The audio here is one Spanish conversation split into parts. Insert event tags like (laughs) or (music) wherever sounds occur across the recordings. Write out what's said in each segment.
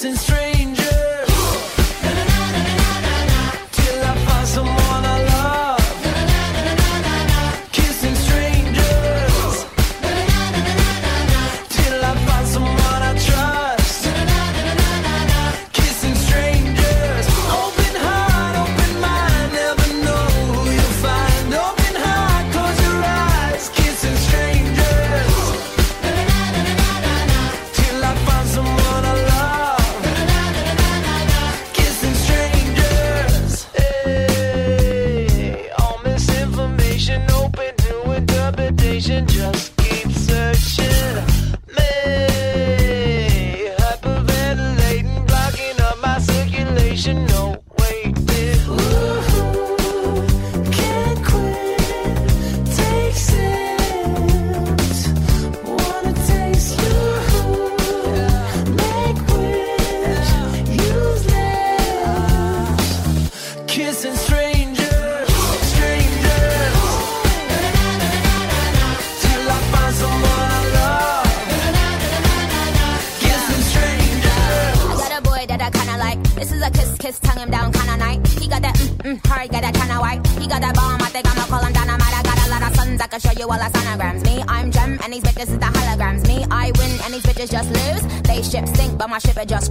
dancing straight.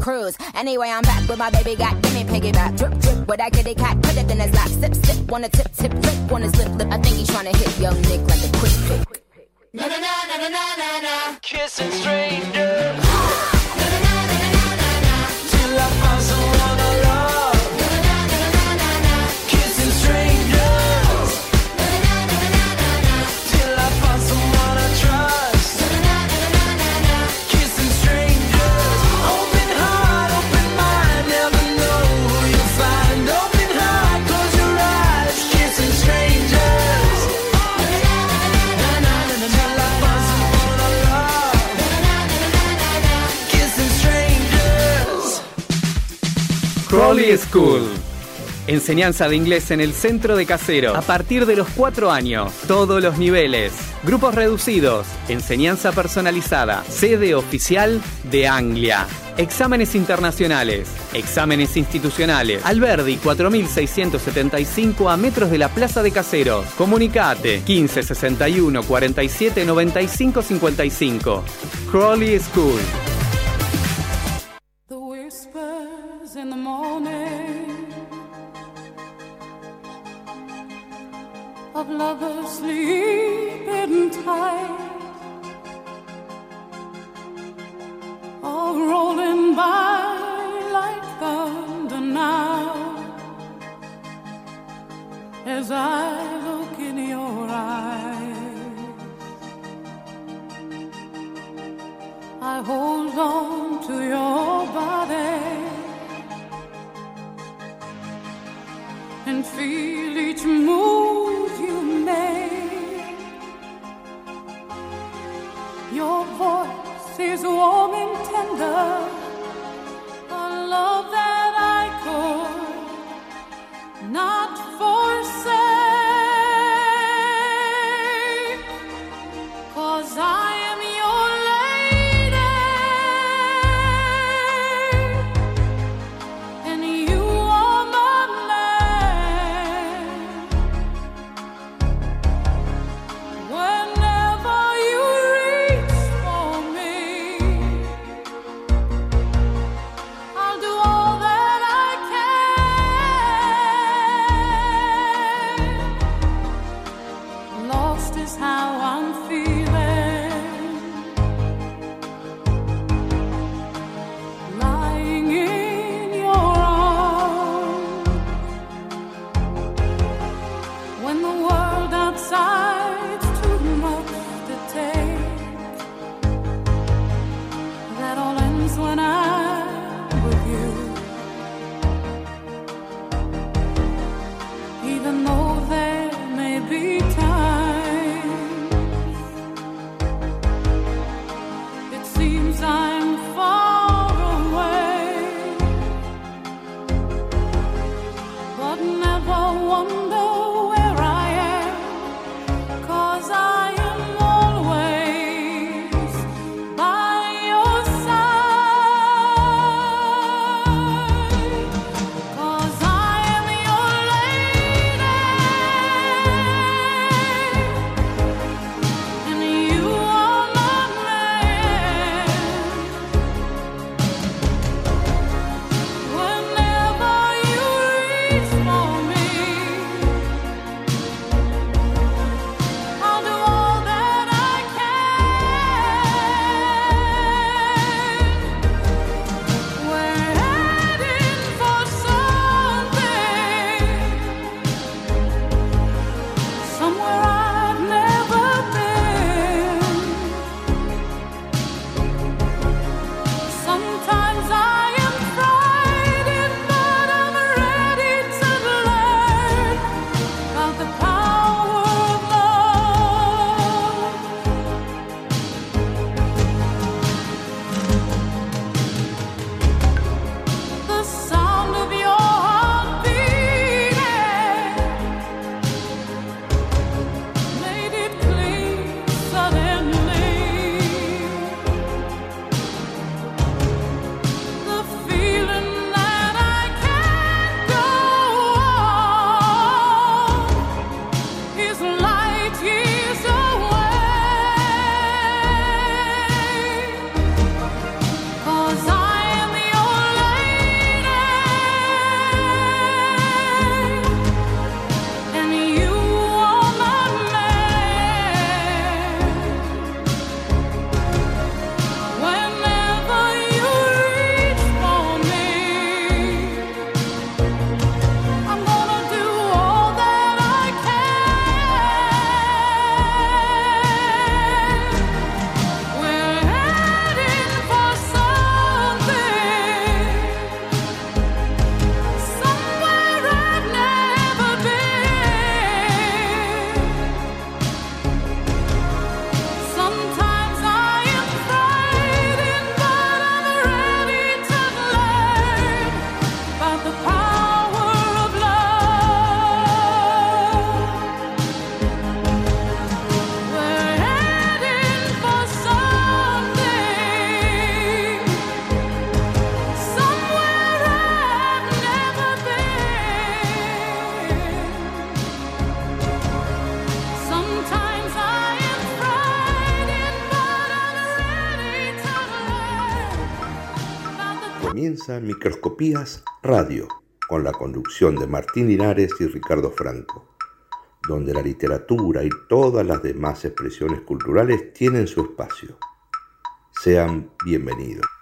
cruise. Anyway, I'm back with my baby, got give me piggyback. Drip, drip, with that kitty cat, put it in his lap. Sip, sip, wanna tip, tip, enseñanza de inglés en el centro de Casero a partir de los 4 años. Todos los niveles. Grupos reducidos. Enseñanza personalizada. Sede oficial de Anglia. Exámenes internacionales, exámenes institucionales. Alberdi 4675 a metros de la Plaza de Caseros. Comunicate 1561 47 95 55. Crawley School. of lovers sleeping tight, all rolling by like thunder now. As I look in your eyes, I hold on to your body. and feel each move. Is warm and tender. Microscopías Radio, con la conducción de Martín Linares y Ricardo Franco, donde la literatura y todas las demás expresiones culturales tienen su espacio. Sean bienvenidos.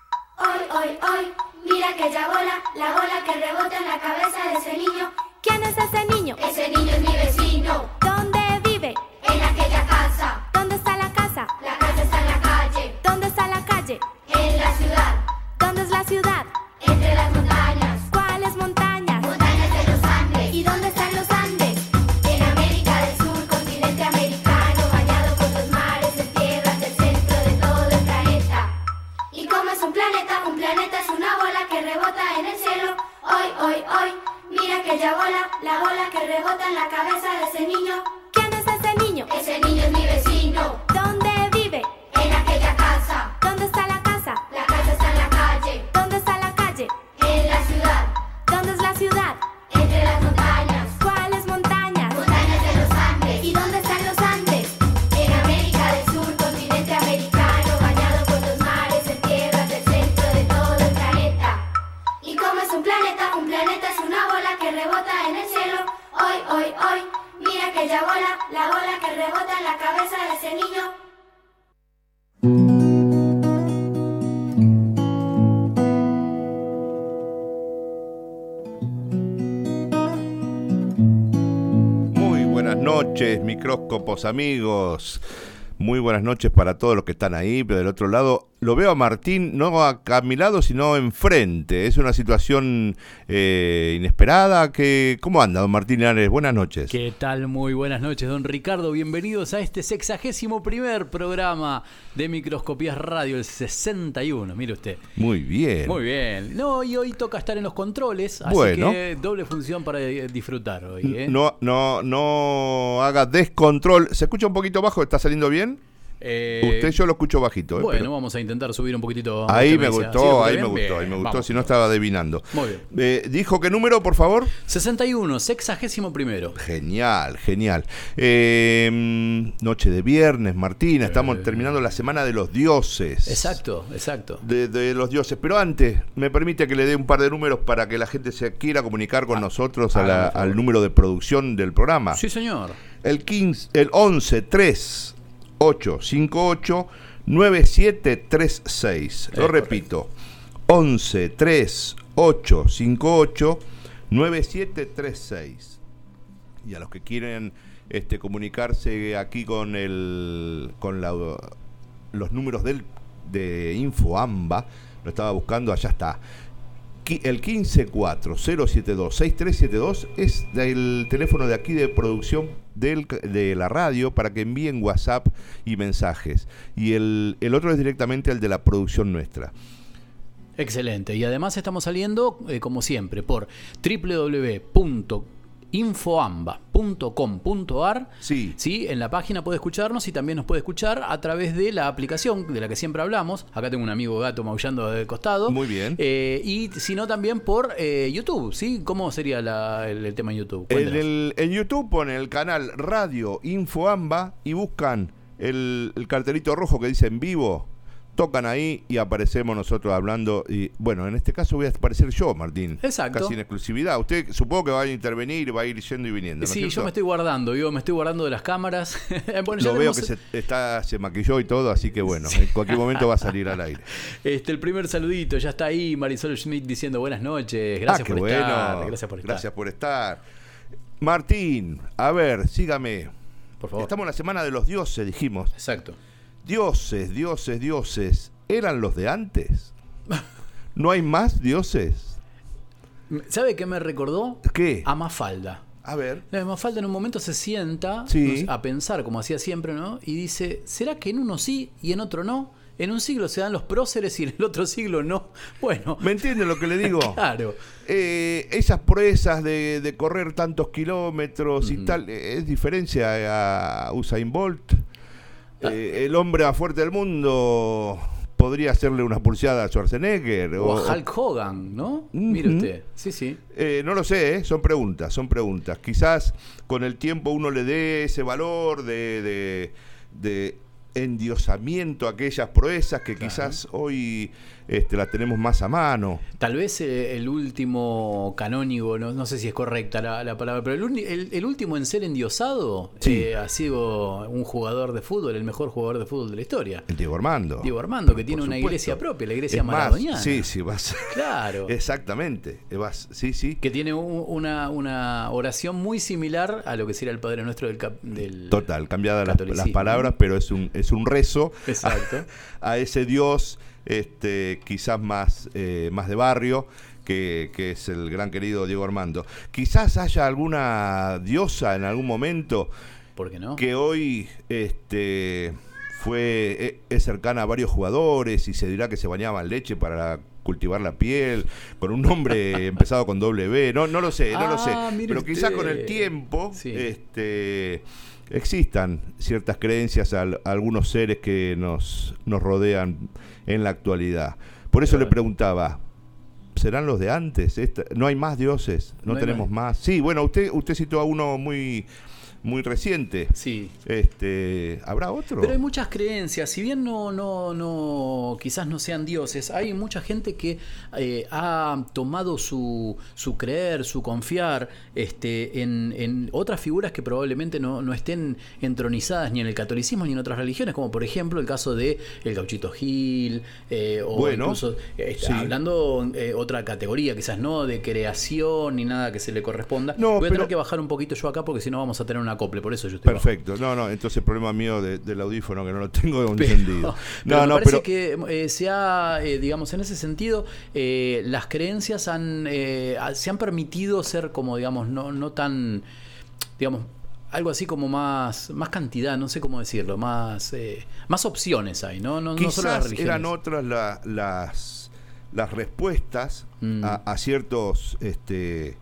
En la cabeza de ese niño. Amigos. Muy buenas noches para todos los que están ahí, pero del otro lado lo veo a Martín no acá a mi lado, sino enfrente. Es una situación eh, inesperada. Que, ¿Cómo anda, don Martín Ares? Buenas noches. ¿Qué tal? Muy buenas noches, don Ricardo. Bienvenidos a este sexagésimo primer programa de Microscopías Radio, el 61. Mire usted. Muy bien. Muy bien. No, y hoy toca estar en los controles, así Bueno. que doble función para eh, disfrutar hoy. ¿eh? No, no, no haga descontrol. ¿Se escucha un poquito bajo? ¿Está saliendo bien? Eh, Usted yo lo escucho bajito. ¿eh? Bueno, Pero- vamos a intentar subir un poquito. Ahí me decía, ¿sí gustó, ahí me bien? gustó, ahí me gustó, vamos. si no estaba adivinando. Muy bien. Eh, ¿Dijo qué número, por favor? 61, sexagésimo primero. Genial, genial. Eh, noche de viernes, Martina, estamos terminando la semana de los dioses. Exacto, exacto. De, de los dioses. Pero antes, me permite que le dé un par de números para que la gente se quiera comunicar con nosotros a la- hágame el favor. al número de producción del programa. Sí, señor. El 15, el 11 3 858 9736. Lo repito. 11 3 858 9736. Y a los que quieren este, comunicarse aquí con el con la- los números del, de InfoAmba, lo estaba buscando, allá está. El 154-072-6372 es el teléfono de aquí de producción de la radio para que envíen WhatsApp y mensajes. Y el, el otro es directamente el de la producción nuestra. Excelente. Y además estamos saliendo, eh, como siempre, por www.infoamba.com.ar. Sí. Sí, en la página puede escucharnos y también nos puede escuchar a través de la aplicación de la que siempre hablamos. Acá tengo un amigo gato maullando del costado. Muy bien. Eh, y si no, también por eh, YouTube, ¿sí? ¿Cómo sería la- el, el tema en YouTube? En, Cuéntenos. el, en YouTube ponen el canal Radio InfoAmba y buscan el, el cartelito rojo que dice en vivo. Tocan ahí y aparecemos nosotros hablando. Y bueno, en este caso voy a aparecer yo, Martín. Exacto. Casi en exclusividad. Usted supongo que va a intervenir, va a ir yendo y viniendo. ¿no es Sí, cierto? yo me estoy guardando, yo me estoy guardando de las cámaras. (laughs) Bueno, Lo veo tenemos- que se, está, se maquilló y todo, así que bueno, en cualquier momento va a salir al aire. (laughs) Este, el primer saludito, ya está ahí Marisol Schmidt diciendo buenas noches, gracias ah, qué por bueno. estar, gracias por estar. Gracias por estar. Martín, a ver, sígame. Por favor. Estamos en la semana de los dioses, dijimos. Exacto. Dioses, dioses, dioses. ¿Eran los de antes? (laughs) ¿No hay más dioses? ¿Sabe qué me recordó? ¿Qué? A Mafalda. A ver. La Mafalda en un momento se sienta Sí. no a pensar, como hacía siempre, ¿no? Y dice, ¿será que en uno sí y en otro no? En un siglo se dan los próceres y en el otro siglo no. (laughs) Bueno, ¿Me entiende lo que le digo? (laughs) claro. Eh, esas proezas de, de correr tantos kilómetros y tal, eh, es diferencia a Usain Bolt. Ah. Eh, el hombre más fuerte del mundo podría hacerle una pulseada a Schwarzenegger. O a Hulk Hogan, ¿no? Mire usted. Sí, sí. Eh, no lo sé, ¿eh? son preguntas, son preguntas. Quizás con el tiempo uno le dé ese valor de, de- de endiosamiento a aquellas proezas que quizás hoy este, las tenemos más a mano. Tal vez eh, el último canónigo, no, no sé si es correcta la, la palabra, pero el, el- el último en ser endiosado Sí. eh, ha sido un jugador de fútbol, el mejor jugador de fútbol de la historia. El Diego Armando. Diego Armando, que Por tiene una iglesia propia, la iglesia Es más, maradoniana. Sí, sí, vas. Claro. (laughs) Exactamente. eh, Vas, sí, sí. Que tiene un- una, una oración muy similar a lo que sería el Padre Nuestro del, del Total, cambiadas las, palabras, pero es un, es un rezo Exacto. a, (laughs) a ese Dios este, quizás más, eh, más de barrio, que, que es el gran querido Diego Armando. Quizás haya alguna diosa en algún momento ¿Por qué no? que hoy este, fue, e- es cercana a varios jugadores y se dirá que se bañaba en leche para cultivar la piel, con un nombre (laughs) empezado con W, no, no lo sé, no lo sé. Ah, mire Pero quizás con el tiempo Sí. este, existan ciertas creencias a, al- a algunos seres que nos, nos rodean en la actualidad. Por eso le preguntaba, ¿serán los de antes? Esta- ¿No hay más dioses? ¿No, tenemos más? Sí, bueno, usted, usted citó a uno muy, muy reciente. Sí. Este, ¿Habrá otro? Pero hay muchas creencias, si bien no, no, no, quizás no sean dioses, hay mucha gente que eh, ha tomado su, su creer, su confiar este, en, en otras figuras que probablemente no, no estén entronizadas ni en el catolicismo ni en otras religiones, como por ejemplo el caso de el gauchito Gil, eh, o Bueno, incluso eh, sí. hablando eh, otra categoría, quizás no de creación ni nada que se le corresponda. No, Voy a pero- tener que bajar un poquito yo acá porque si no vamos a tener un acople, por eso yo estoy. Perfecto. No, no, entonces problema mío de- del audífono que no lo tengo (laughs) encendido. Pero No, me no, parece pero que eh, se ha, eh, digamos, en ese sentido, eh, las creencias han, eh, ha- se han permitido ser como, digamos, no, no tan, digamos, algo así como más, más cantidad, no sé cómo decirlo, más, eh, más opciones hay, ¿no? No, no solo las quizás eran otras la- las, las respuestas Mm. a, a ciertos este,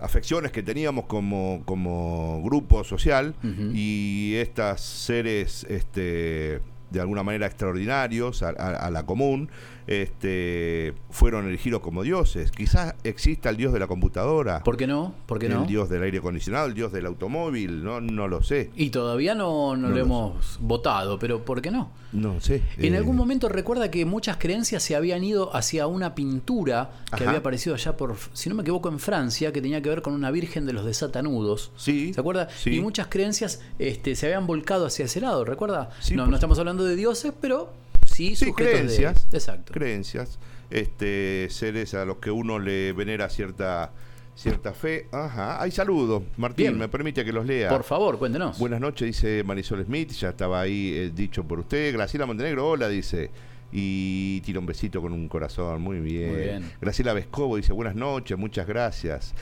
afecciones que teníamos como, como grupo social y estas seres este, de alguna manera extraordinarios a, a- a la común este, fueron elegidos como dioses. Quizás exista el dios de la computadora, ¿Por qué no? ¿Por qué no? el dios del aire acondicionado, el dios del automóvil, no, no lo sé. Y todavía no, no No lo lo hemos votado, pero ¿por qué no? No sé. En eh, algún momento recuerda que muchas creencias se habían ido hacia una pintura que Ajá. había aparecido allá por, si no me equivoco, en Francia, que tenía que ver con una virgen de los desatanudos. Sí. ¿Se acuerda? sí. Y muchas creencias este, se habían volcado hacia ese lado, ¿recuerda? Sí, no, no estamos hablando de dioses, pero sí, Sí, creencias. de. Exacto. Creencias. Este, seres a los que uno le venera cierta cierta fe. Ajá. Hay saludos. Martín, Bien. me permite que los lea. Por favor, cuéntenos. Buenas noches, dice Marisol Smith. Ya estaba ahí eh, dicho por usted. Graciela Montenegro, hola, dice. Y tira un besito con un corazón. Muy bien. Muy bien. Graciela Vescovo dice buenas noches, muchas gracias.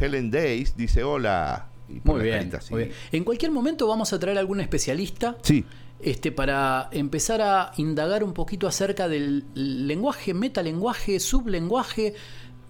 Helen Days dice hola. Y Muy bien, carita muy bien. En cualquier momento vamos a traer algún especialista Sí. Este, para empezar a indagar un poquito acerca del lenguaje, metalenguaje, sublenguaje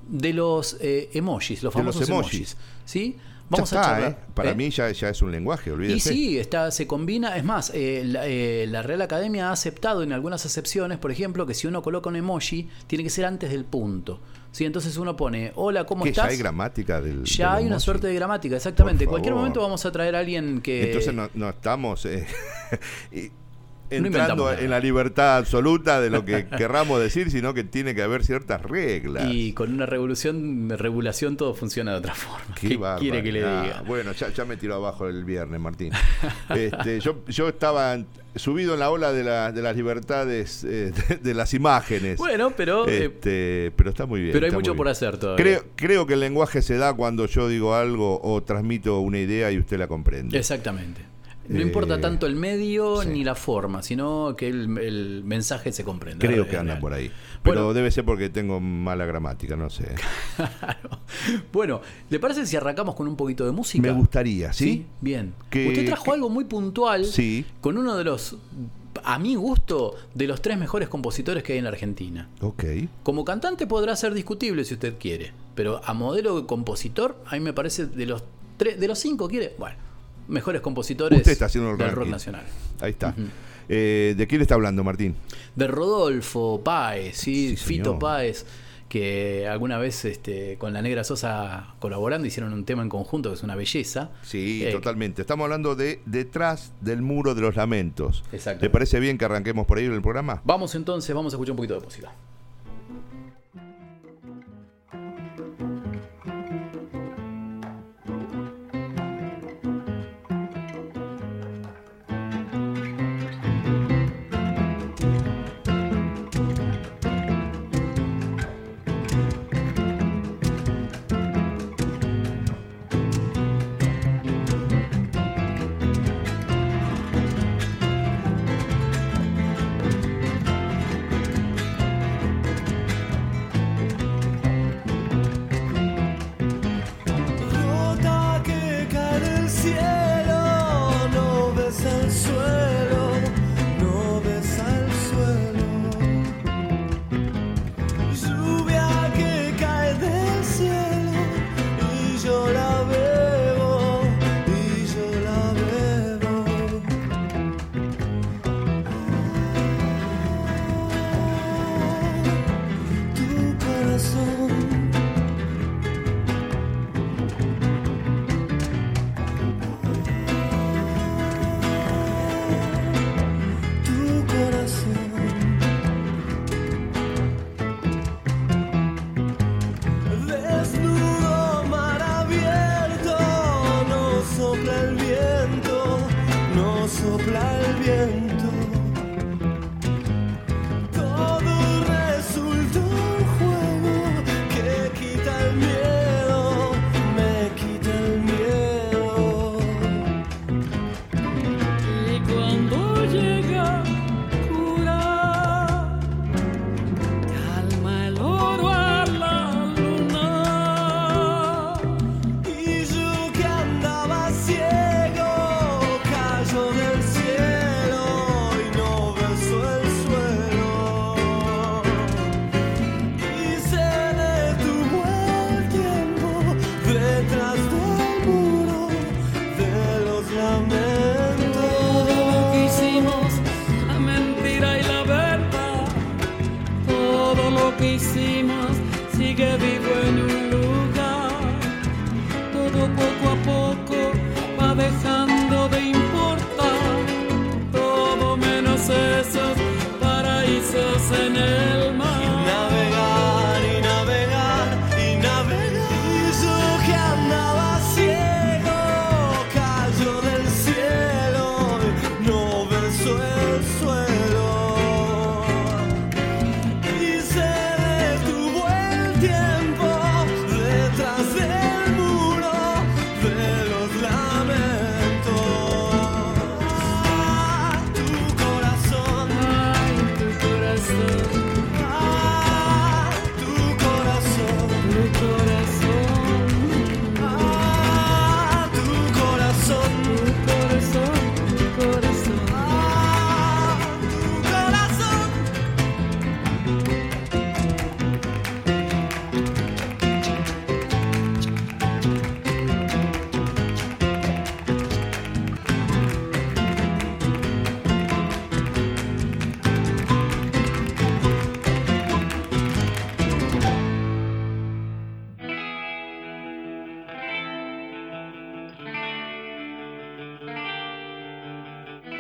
de los eh, emojis, los famosos emojis. emojis. ¿Sí? Ya Vamos está, a charlar. ¿eh? Para ¿eh? mí ya, ya es un lenguaje, Y olvídese. sí, está, se combina. Es más, eh, la, eh, la Real Academia ha aceptado en algunas excepciones, por ejemplo, que si uno coloca un emoji, tiene que ser antes del punto. ¿Sí? Entonces uno pone, hola, ¿cómo que ya estás? hay gramática del Ya del hay una suerte de gramática, exactamente. En cualquier momento vamos a traer a alguien que. Entonces no, no estamos eh, (laughs) y- entrando en la libertad absoluta de lo que (laughs) querramos decir, sino que tiene que haber ciertas reglas. Y con una revolución, regulación todo funciona de otra forma. Qué ¿Qué, quiere que le diga? Bueno, ya, ya me tiró abajo el viernes, Martín. (laughs) Este, yo, yo estaba subido en la ola de, la- de las libertades eh, (laughs) de, de las imágenes. Bueno, pero, eh, Este, pero está muy bien. pero hay mucho por hacer todavía. Creo, creo que el lenguaje se da cuando yo digo algo o transmito una idea y usted la comprende. Exactamente. No Eh, importa tanto el medio sí. ni la forma, sino que el, el mensaje se comprenda. Creo que anda real. por ahí. Pero Bueno. debe ser porque tengo mala gramática, no sé. Claro. Bueno, ¿le parece si arrancamos con un poquito de música? Me gustaría, ¿sí? Bien. Que- Usted trajo que- algo muy puntual Sí. con uno de los, a mi gusto, de los tres mejores compositores que hay en la Argentina. Ok. Como cantante podrá ser discutible si usted quiere, pero a modelo de compositor, a mí me parece de los tres, de los cinco quiere, bueno, mejores compositores Usted está haciendo el del ranking. rock nacional. Ahí está. Eh, ¿De quién está hablando, Martín? De Rodolfo Páez, ¿sí? Sí, Fito señor. Páez, que alguna vez este, con la Negra Sosa colaborando hicieron un tema en conjunto que es una belleza. Sí, Eh, totalmente. Estamos hablando de Detrás del Muro de los Lamentos. Exacto. ¿Te parece bien que arranquemos por ahí en el programa? Vamos entonces, vamos a escuchar un poquito de música.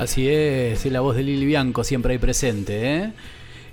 Así es, es la voz de Lili Bianco siempre ahí presente, ¿eh?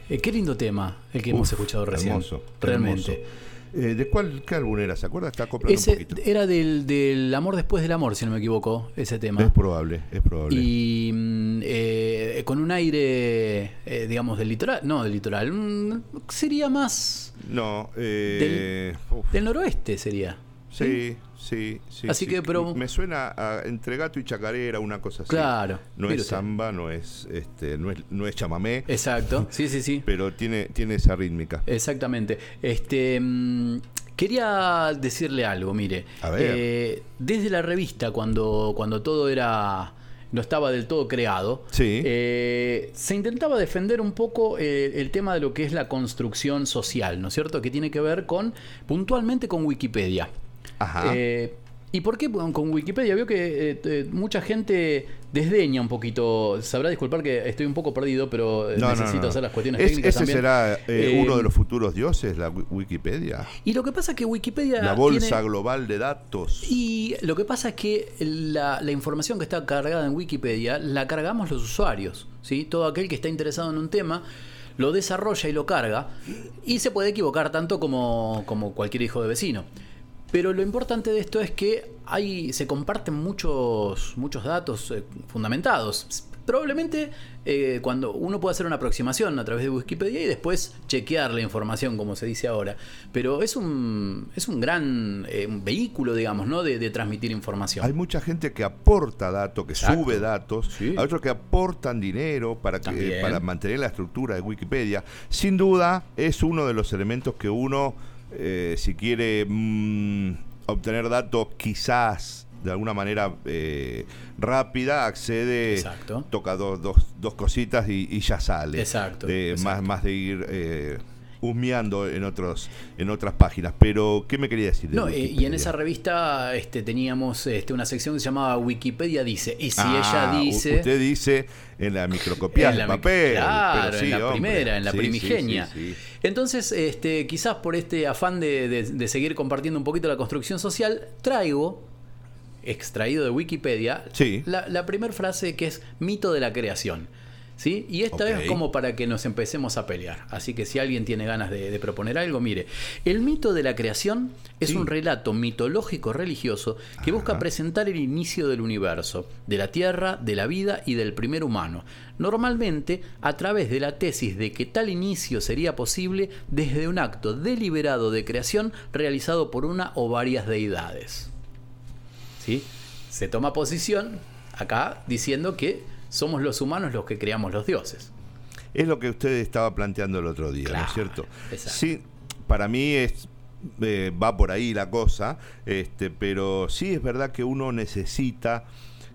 Eh, qué lindo tema el que hemos escuchado recién. Hermoso. Realmente. hermoso. Eh, ¿De cuál qué álbum era? ¿Se acuerda? Está Ese poquito. era del, del amor después del amor, si no me equivoco, ese tema. Es probable, es probable. Y mm, eh, con un aire, eh, digamos, del litoral. No, del litoral. mm, sería más No, eh, uf, del noroeste, sería. sí, sí, sí. Así sí. que, pero- Me suena a entre gato y chacarera, una cosa así. Claro, No es samba, no es, este, no es, no es chamamé, Exacto, sí, sí, sí. (laughs) pero tiene, tiene esa rítmica. Exactamente. Este, mm, Quería decirle algo, mire. A ver. Eh, desde la revista, cuando, cuando todo era. no estaba del todo creado, Sí. eh, se intentaba defender un poco eh, el tema de lo que es la construcción social, ¿no es cierto? Que tiene que ver con, puntualmente con Wikipedia. Ajá. Eh, ¿Y por qué con Wikipedia? Veo que eh, eh, mucha gente desdeña un poquito. Sabrá disculpar que estoy un poco perdido, pero eh, No, necesito no. hacer las cuestiones Es- técnicas ese también. será eh, uno de los futuros dioses, la Wi- Wikipedia. Y lo que pasa es que Wikipedia. La bolsa tiene- global de datos. Y lo que pasa es que la, la información que está cargada en Wikipedia la cargamos los usuarios. ¿sí? Todo aquel que está interesado en un tema lo desarrolla y lo carga y se puede equivocar tanto como, como cualquier hijo de vecino. Pero lo importante de esto es que hay, se comparten muchos, muchos datos eh, fundamentados. Probablemente eh, cuando uno puede hacer una aproximación a través de Wikipedia y después chequear la información, como se dice ahora. Pero es un, es un gran eh, un vehículo, digamos, ¿no? de, de transmitir información. Hay mucha gente que aporta datos, que Exacto. sube datos, Sí. hay otros que aportan dinero para, que, para mantener la estructura de Wikipedia. Sin duda es uno de los elementos que uno, eh, si quiere mm, obtener datos quizás de alguna manera eh, rápida, accede, Exacto. toca dos, dos, dos cositas y, y ya sale. Exacto, De- exacto. Más, más de ir... Husmeando en otros en otras páginas pero qué me quería decir de No, eh, y en esa revista este, teníamos este, una sección que se llamaba Wikipedia Dice. Y si Ah, ella dice. Usted dice en la microcopia En de la mic- papel. Claro, pero sí, en la hombre. primera, en la Sí, primigenia. sí. Entonces, este, quizás por este afán de, de- de seguir compartiendo un poquito la construcción social, traigo, extraído de Wikipedia, Sí. la, la primera frase que es mito de la creación. ¿Sí? Y esta es como para que nos empecemos a pelear. Así que si alguien tiene ganas de, de proponer algo, mire, el mito de la creación es Sí. un relato mitológico religioso que busca presentar el inicio del universo, de la Tierra, de la vida y del primer humano. Normalmente a través de la tesis de que tal inicio sería posible desde un acto deliberado de creación realizado por una o varias deidades. ¿Sí? Se toma posición acá diciendo que somos los humanos los que creamos los dioses. Es lo que usted estaba planteando el otro día, ¿no es cierto? exacto. Sí, para mí es eh, va por ahí la cosa, este, pero sí es verdad que uno necesita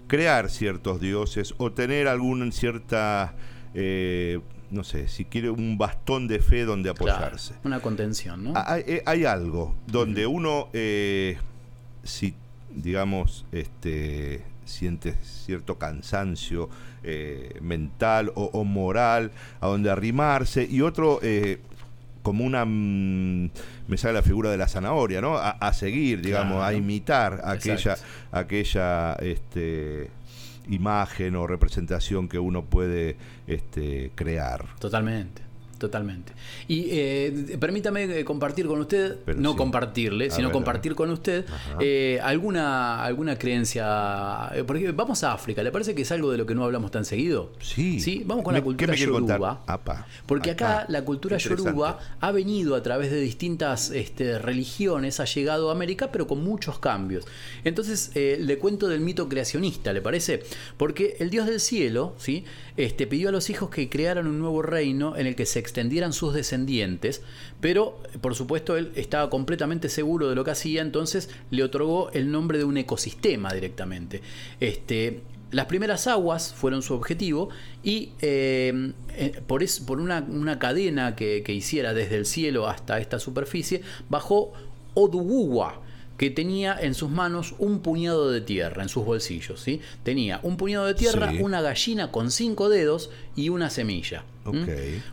crear ciertos dioses o tener alguna cierta, eh, no sé, si quiere un bastón de fe donde Claro, apoyarse. una contención, ¿no? Hay, eh, hay algo donde uno, eh, si digamos, este, siente cierto cansancio eh, mental o, o moral a donde arrimarse, y otro eh, como una, mm, me sale la figura de la zanahoria, ¿no? A, a seguir, digamos, a imitar aquella, Exacto. aquella este, imagen o representación que uno puede este, crear. Totalmente, totalmente. Y eh, permítame eh, compartir con usted, Pero no sí. compartirle, A sino ver, compartir con usted eh, alguna, alguna creencia. Porque vamos a África, ¿le parece que es algo de lo que no hablamos tan seguido? Sí. Sí, vamos con Me- la ¿qué cultura yoruba. Apa, Porque acá, acá. la cultura yoruba ha venido a través de distintas este, religiones, ha llegado a América, pero con muchos cambios. Entonces, eh, le cuento del mito creacionista, ¿le parece? Porque el Dios del cielo, ¿sí? Este, pidió a los hijos que crearan un nuevo reino en el que se extendieran sus descendientes, pero, por supuesto, él estaba completamente seguro de lo que hacía, entonces le otorgó el nombre de un ecosistema directamente. Este, las primeras aguas fueron su objetivo y eh, eh, por, es- por una, una cadena que, que hiciera desde el cielo hasta esta superficie, bajó Oduguwa, que tenía en sus manos un puñado de tierra, en sus bolsillos. ¿sí? Tenía un puñado de tierra, Sí. una gallina con cinco dedos y una semilla.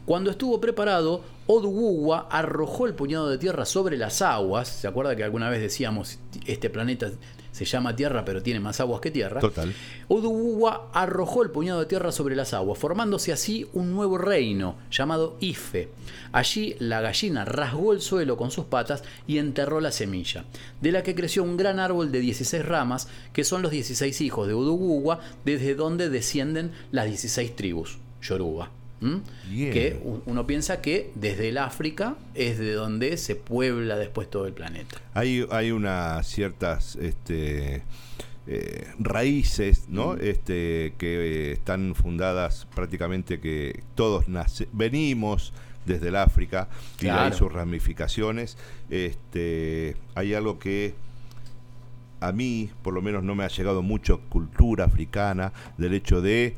Cuando estuvo preparado, Oduguwa arrojó el puñado de tierra sobre las aguas. ¿Se acuerda que alguna vez decíamos este planeta se llama Tierra, pero tiene más aguas que tierra? Total. Oduguwa arrojó el puñado de tierra sobre las aguas, formándose así un nuevo reino llamado Ife. Allí la gallina rasgó el suelo con sus patas y enterró la semilla, de la que creció un gran árbol de 16 ramas, que son los 16 hijos de Oduguwa, desde donde descienden las 16 tribus, Yoruba. Que uno piensa que desde el África es de donde se puebla después todo el planeta. Hay, hay unas ciertas este, eh, raíces, ¿no? Mm. Este, que eh, están fundadas prácticamente que todos nace- venimos desde el África y Claro. sus ramificaciones. Este, hay algo que a mí, por lo menos, no me ha llegado mucho cultura africana del hecho de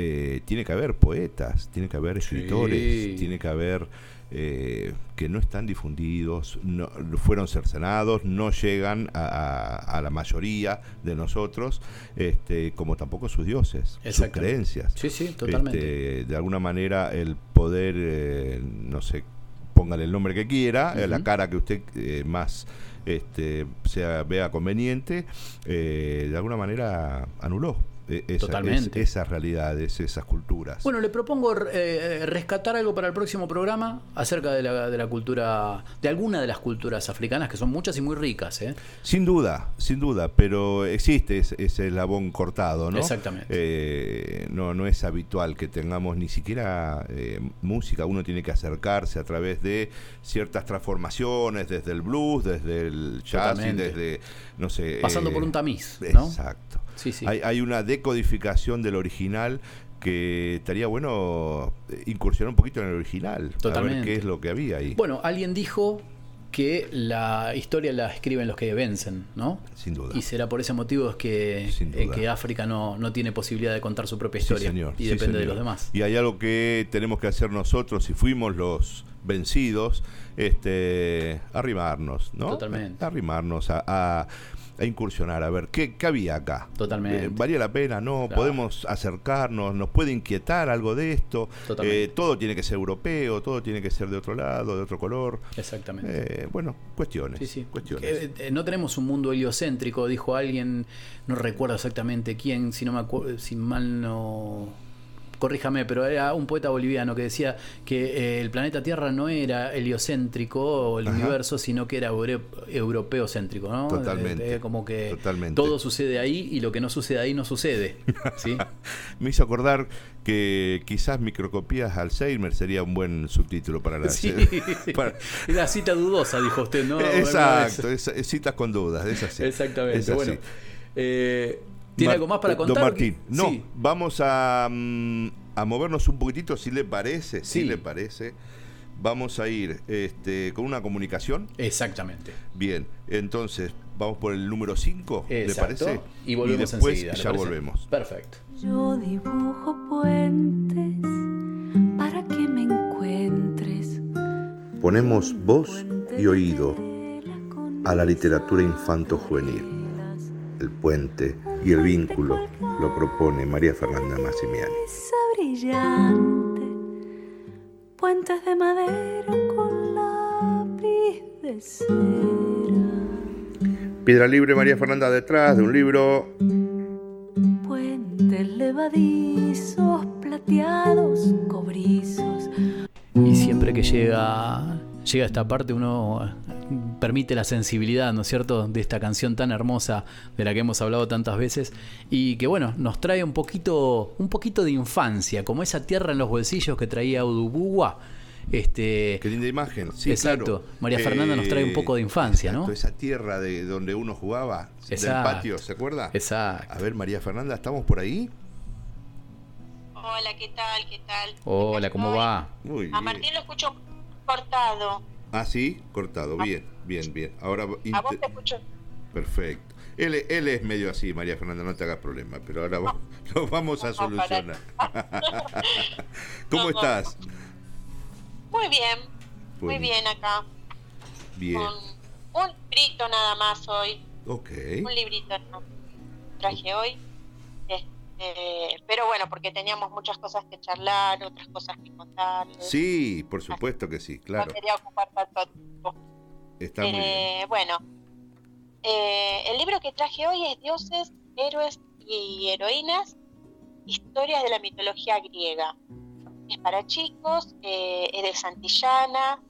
eh, tiene que haber poetas, tiene que haber escritores, Sí. tiene que haber eh, que no están difundidos, no, fueron cercenados, no llegan a, a- a la mayoría de nosotros, este, como tampoco sus dioses, sus creencias. Sí, sí, totalmente. Este, de alguna manera el poder, eh, no sé, póngale el nombre que quiera, eh, la cara que usted eh, más este, sea, vea conveniente, de alguna manera anuló esa- Totalmente. es- esas realidades, esas culturas. Bueno, le propongo eh, rescatar algo para el próximo programa acerca de la, de la cultura, de alguna de las culturas africanas, que son muchas y muy ricas. ¿eh? Sin duda, sin duda, pero existe ese, ese eslabón cortado, ¿no? Exactamente. Eh, no, no es habitual que tengamos ni siquiera eh, música, uno tiene que acercarse a través de ciertas transformaciones, desde el blues, desde el jazz y desde, no sé... Pasando eh, por un tamiz, ¿no? Exacto. Sí, sí. Hay, hay una decodificación del original que estaría bueno eh, incursionar un poquito en el original, a ver qué es lo que había ahí. Bueno, alguien dijo que la historia la escriben los que vencen, ¿no? Sin duda. Y será por ese motivo que, eh, que África no, no tiene posibilidad de contar su propia Sí, historia señor, y sí, depende de los demás. Y hay algo que tenemos que hacer nosotros, si fuimos los vencidos, este, arrimarnos, ¿no? Totalmente. Arrimarnos a, a- a incursionar, a ver, ¿qué, qué había acá? Totalmente. Eh, ¿Valía la pena? ¿No? Claro. ¿Podemos acercarnos? ¿Nos puede inquietar algo de esto? Totalmente. Eh, todo tiene que ser europeo, todo tiene que ser de otro lado, de otro color. Exactamente. Eh, bueno, cuestiones. Sí, sí. cuestiones. Eh, eh, no tenemos un mundo heliocéntrico, dijo alguien, no recuerdo exactamente quién, si no me acuerdo, si mal no corríjame, pero era un poeta boliviano que decía que eh, el planeta Tierra no era heliocéntrico o el Ajá. universo, sino que era euro- europeocéntrico, ¿no? Totalmente, Eh, eh, como que totalmente. todo sucede ahí y lo que no sucede ahí no sucede. (laughs) ¿sí? Me hizo acordar que quizás microcopías Alzheimer sería un buen subtítulo para la Sí. (laughs) para- La cita dudosa, dijo usted, ¿no? (laughs) Exacto, es citas con dudas, es así. Exactamente. Es así. Bueno, eh, ¿tiene Mar- algo más para Don contar? Martín, no, Sí. vamos a, mm, a movernos un poquitito, si le parece, si le parece. Vamos a ir este, con una comunicación. Exactamente. Bien, entonces vamos por el número 5, ¿le parece? Y volvemos después enseguida. ¿le ya parece? volvemos. Perfecto. Yo dibujo puentes para que me encuentres. Ponemos voz y oído a la literatura infanto-juvenil. El puente y el vínculo lo propone María Fernanda Massimiani. Esa brillante, puentes de madera con lápiz de cera. Piedra Libre María Fernanda detrás de un libro. Puentes levadizos, plateados, cobrizos. Y siempre que llega, llega esta parte uno permite la sensibilidad, ¿no es cierto?, de esta canción tan hermosa de la que hemos hablado tantas veces y que bueno, nos trae un poquito, un poquito de infancia, como esa tierra en los bolsillos que traía Udubugua. Este, Qué linda imagen, sí, Exacto. claro. María Fernanda nos trae un poco de infancia, ¿no? exacto, Esa tierra de donde uno jugaba, del Exacto. patio, ¿se acuerda? Exacto. A ver, María Fernanda, ¿estamos por ahí? Hola, ¿qué tal? ¿Qué tal? Hola, ¿cómo va? Muy A bien. Martín lo escucho cortado. Ah, sí, cortado, bien, bien, bien. Ahora, A vos inte- te escucho. perfecto. Él, él es medio así, María Fernanda, no te hagas problema, pero ahora (laughs) lo vamos a solucionar. (laughs) ¿Cómo estás? Muy bien, muy Bueno, bien acá. Bien, Con un librito nada más hoy. ok. Un librito no, traje hoy. Este, pero bueno, porque teníamos muchas cosas que charlar, otras cosas que contar. Sí, por supuesto que sí, claro. No quería ocupar tanto tiempo. Está muy bien. Eh, bueno, eh, el libro que traje hoy es Dioses, Héroes y Heroínas, Historias de la Mitología Griega. Es para chicos, eh, es de Santillana,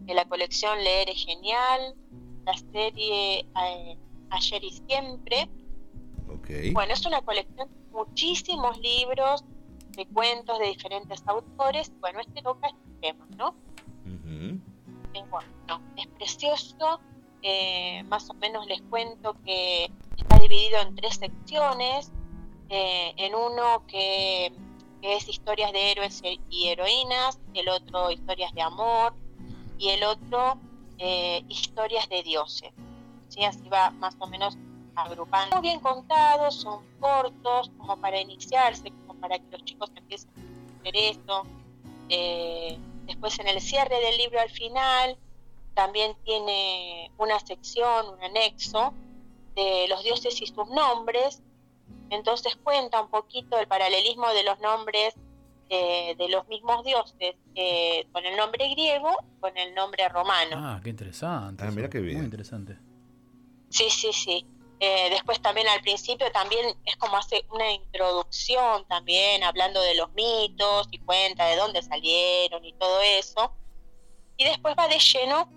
de la colección Leer es Genial, la serie eh, Ayer y Siempre. Bueno, es una colección de muchísimos libros de cuentos de diferentes autores. Bueno, este toca este tema, ¿no? Eh, bueno, es precioso. eh, más o menos les cuento que está dividido en tres secciones. eh, en uno que que es historias de héroes y heroínas, el otro historias de amor y el otro eh, historias de dioses. ¿sí? Así va más o menos agrupando. Muy bien contados, son cortos, como para iniciarse, como para que los chicos empiecen a hacer esto. Eh, después en el cierre del libro al final también tiene una sección, un anexo de los dioses y sus nombres. Entonces cuenta un poquito el paralelismo de los nombres eh, de los mismos dioses eh, con el nombre griego, con el nombre romano. Ah, qué interesante. Ah, mira qué bien. Muy interesante. Sí, sí, sí. Eh, después también al principio también es como hace una introducción también hablando de los mitos y cuenta de dónde salieron y todo eso. Y después va de lleno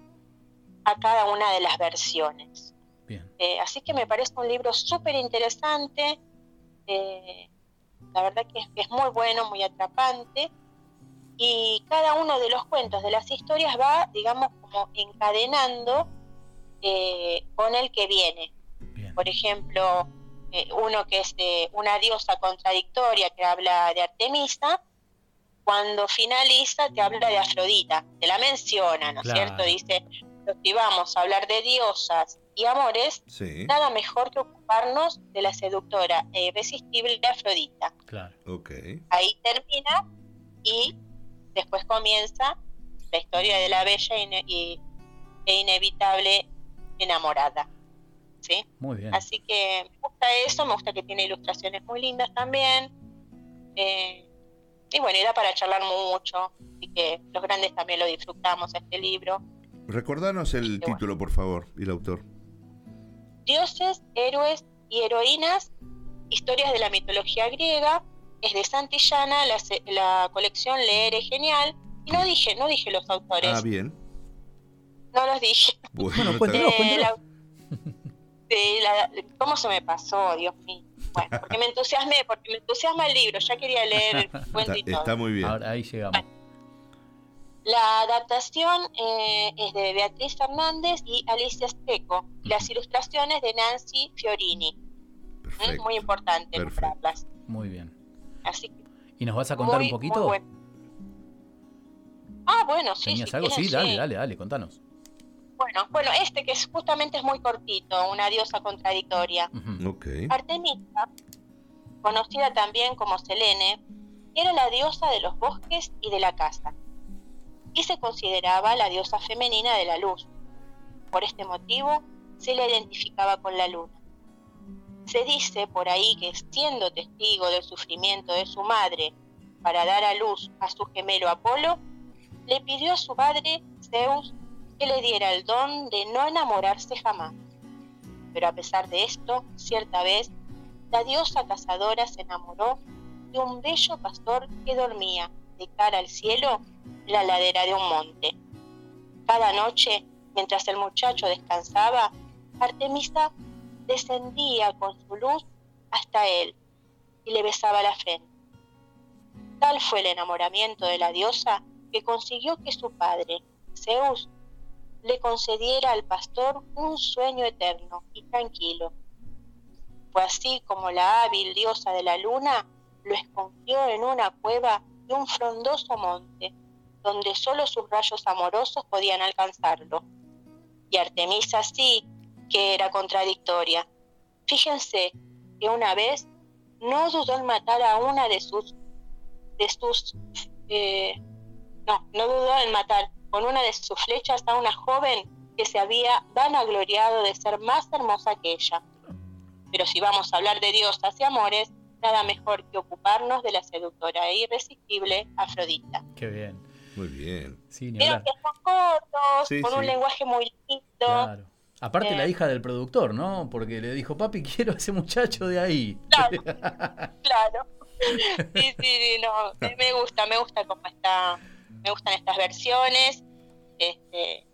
a cada una de las versiones. Bien. Eh, así que me parece un libro súper interesante. eh, la verdad que es, es muy bueno, muy atrapante. Y cada uno de los cuentos, de las historias, va, digamos, como encadenando eh, con el que viene. Por ejemplo, eh, uno que es de una diosa contradictoria que habla de Artemisa, cuando finaliza te habla de Afrodita, te la menciona, ¿no es Claro. cierto? Dice, "Pero si vamos a hablar de diosas y amores, Sí. nada mejor que ocuparnos de la seductora e irresistible Afrodita. Claro. Ahí termina y después comienza la historia de la bella ine- y- e inevitable enamorada. ¿Sí? Muy bien. Así que me gusta eso, me gusta que tiene ilustraciones muy lindas también. Eh, y bueno, y da para charlar mucho. Así que los grandes también lo disfrutamos, este libro. Recordanos el título, por favor, y el autor. Dioses, héroes y heroínas, historias de la mitología griega. Es de Santillana, la, la colección Leer es genial. Y no dije, no dije los autores, Ah, bien. no los dije. Bueno, bien. Eh, la- sí, la- ¿Cómo se me pasó, Dios mío? Bueno, porque me entusiasmé, porque me entusiasma el libro, ya quería leer el (laughs) cuento Está, y todo. está muy bien. Ahora ahí llegamos. La adaptación eh, es de Beatriz Fernández y Alicia Steco. y Las ilustraciones de Nancy Fiorini. Mm, Muy importante Perfecto. nombrarlas. Muy bien. Así que, ¿Y nos vas a contar muy, un poquito? bueno. Ah, bueno, sí. ¿Tenías si algo? Sí, dale, sí. dale, dale, contanos. Bueno, bueno, este que es, justamente es muy cortito, una diosa contradictoria. Artemisa, conocida también como Selene, era la diosa de los bosques y de la caza, y se consideraba la diosa femenina de la luz. Por este motivo, se la identificaba con la luna. Se dice por ahí que siendo testigo del sufrimiento de su madre para dar a luz a su gemelo Apolo, le pidió a su padre Zeus que le diera el don de no enamorarse jamás. Pero a pesar de esto, cierta vez, la diosa cazadora se enamoró de un bello pastor que dormía de cara al cielo en la ladera de un monte. Cada noche, mientras el muchacho descansaba, Artemisa descendía con su luz hasta él y le besaba la frente. Tal fue el enamoramiento de la diosa que consiguió que su padre, Zeus, le concediera al pastor un sueño eterno y tranquilo. Fue así como la hábil diosa de la luna lo escondió en una cueva de un frondoso monte, donde solo sus rayos amorosos podían alcanzarlo. Y Artemisa sí que era contradictoria. Fíjense que una vez no dudó en matar a una de sus de sus eh, no, no dudó en matar con una de sus flechas a una joven que se había vanagloriado de ser más hermosa que ella. Pero si vamos a hablar de diosas y amores, nada mejor que ocuparnos de la seductora e irresistible Afrodita. Qué bien. Muy bien. Sí, ni que son cortos, Sí, con un lenguaje muy lindo. Claro. Aparte Eh. la hija del productor, ¿no? Porque le dijo, papi, (laughs) quiero a ese muchacho de ahí. (laughs) Claro. Sí, sí, sí, no, me me gusta, me gusta cómo está, me gustan estas versiones, este,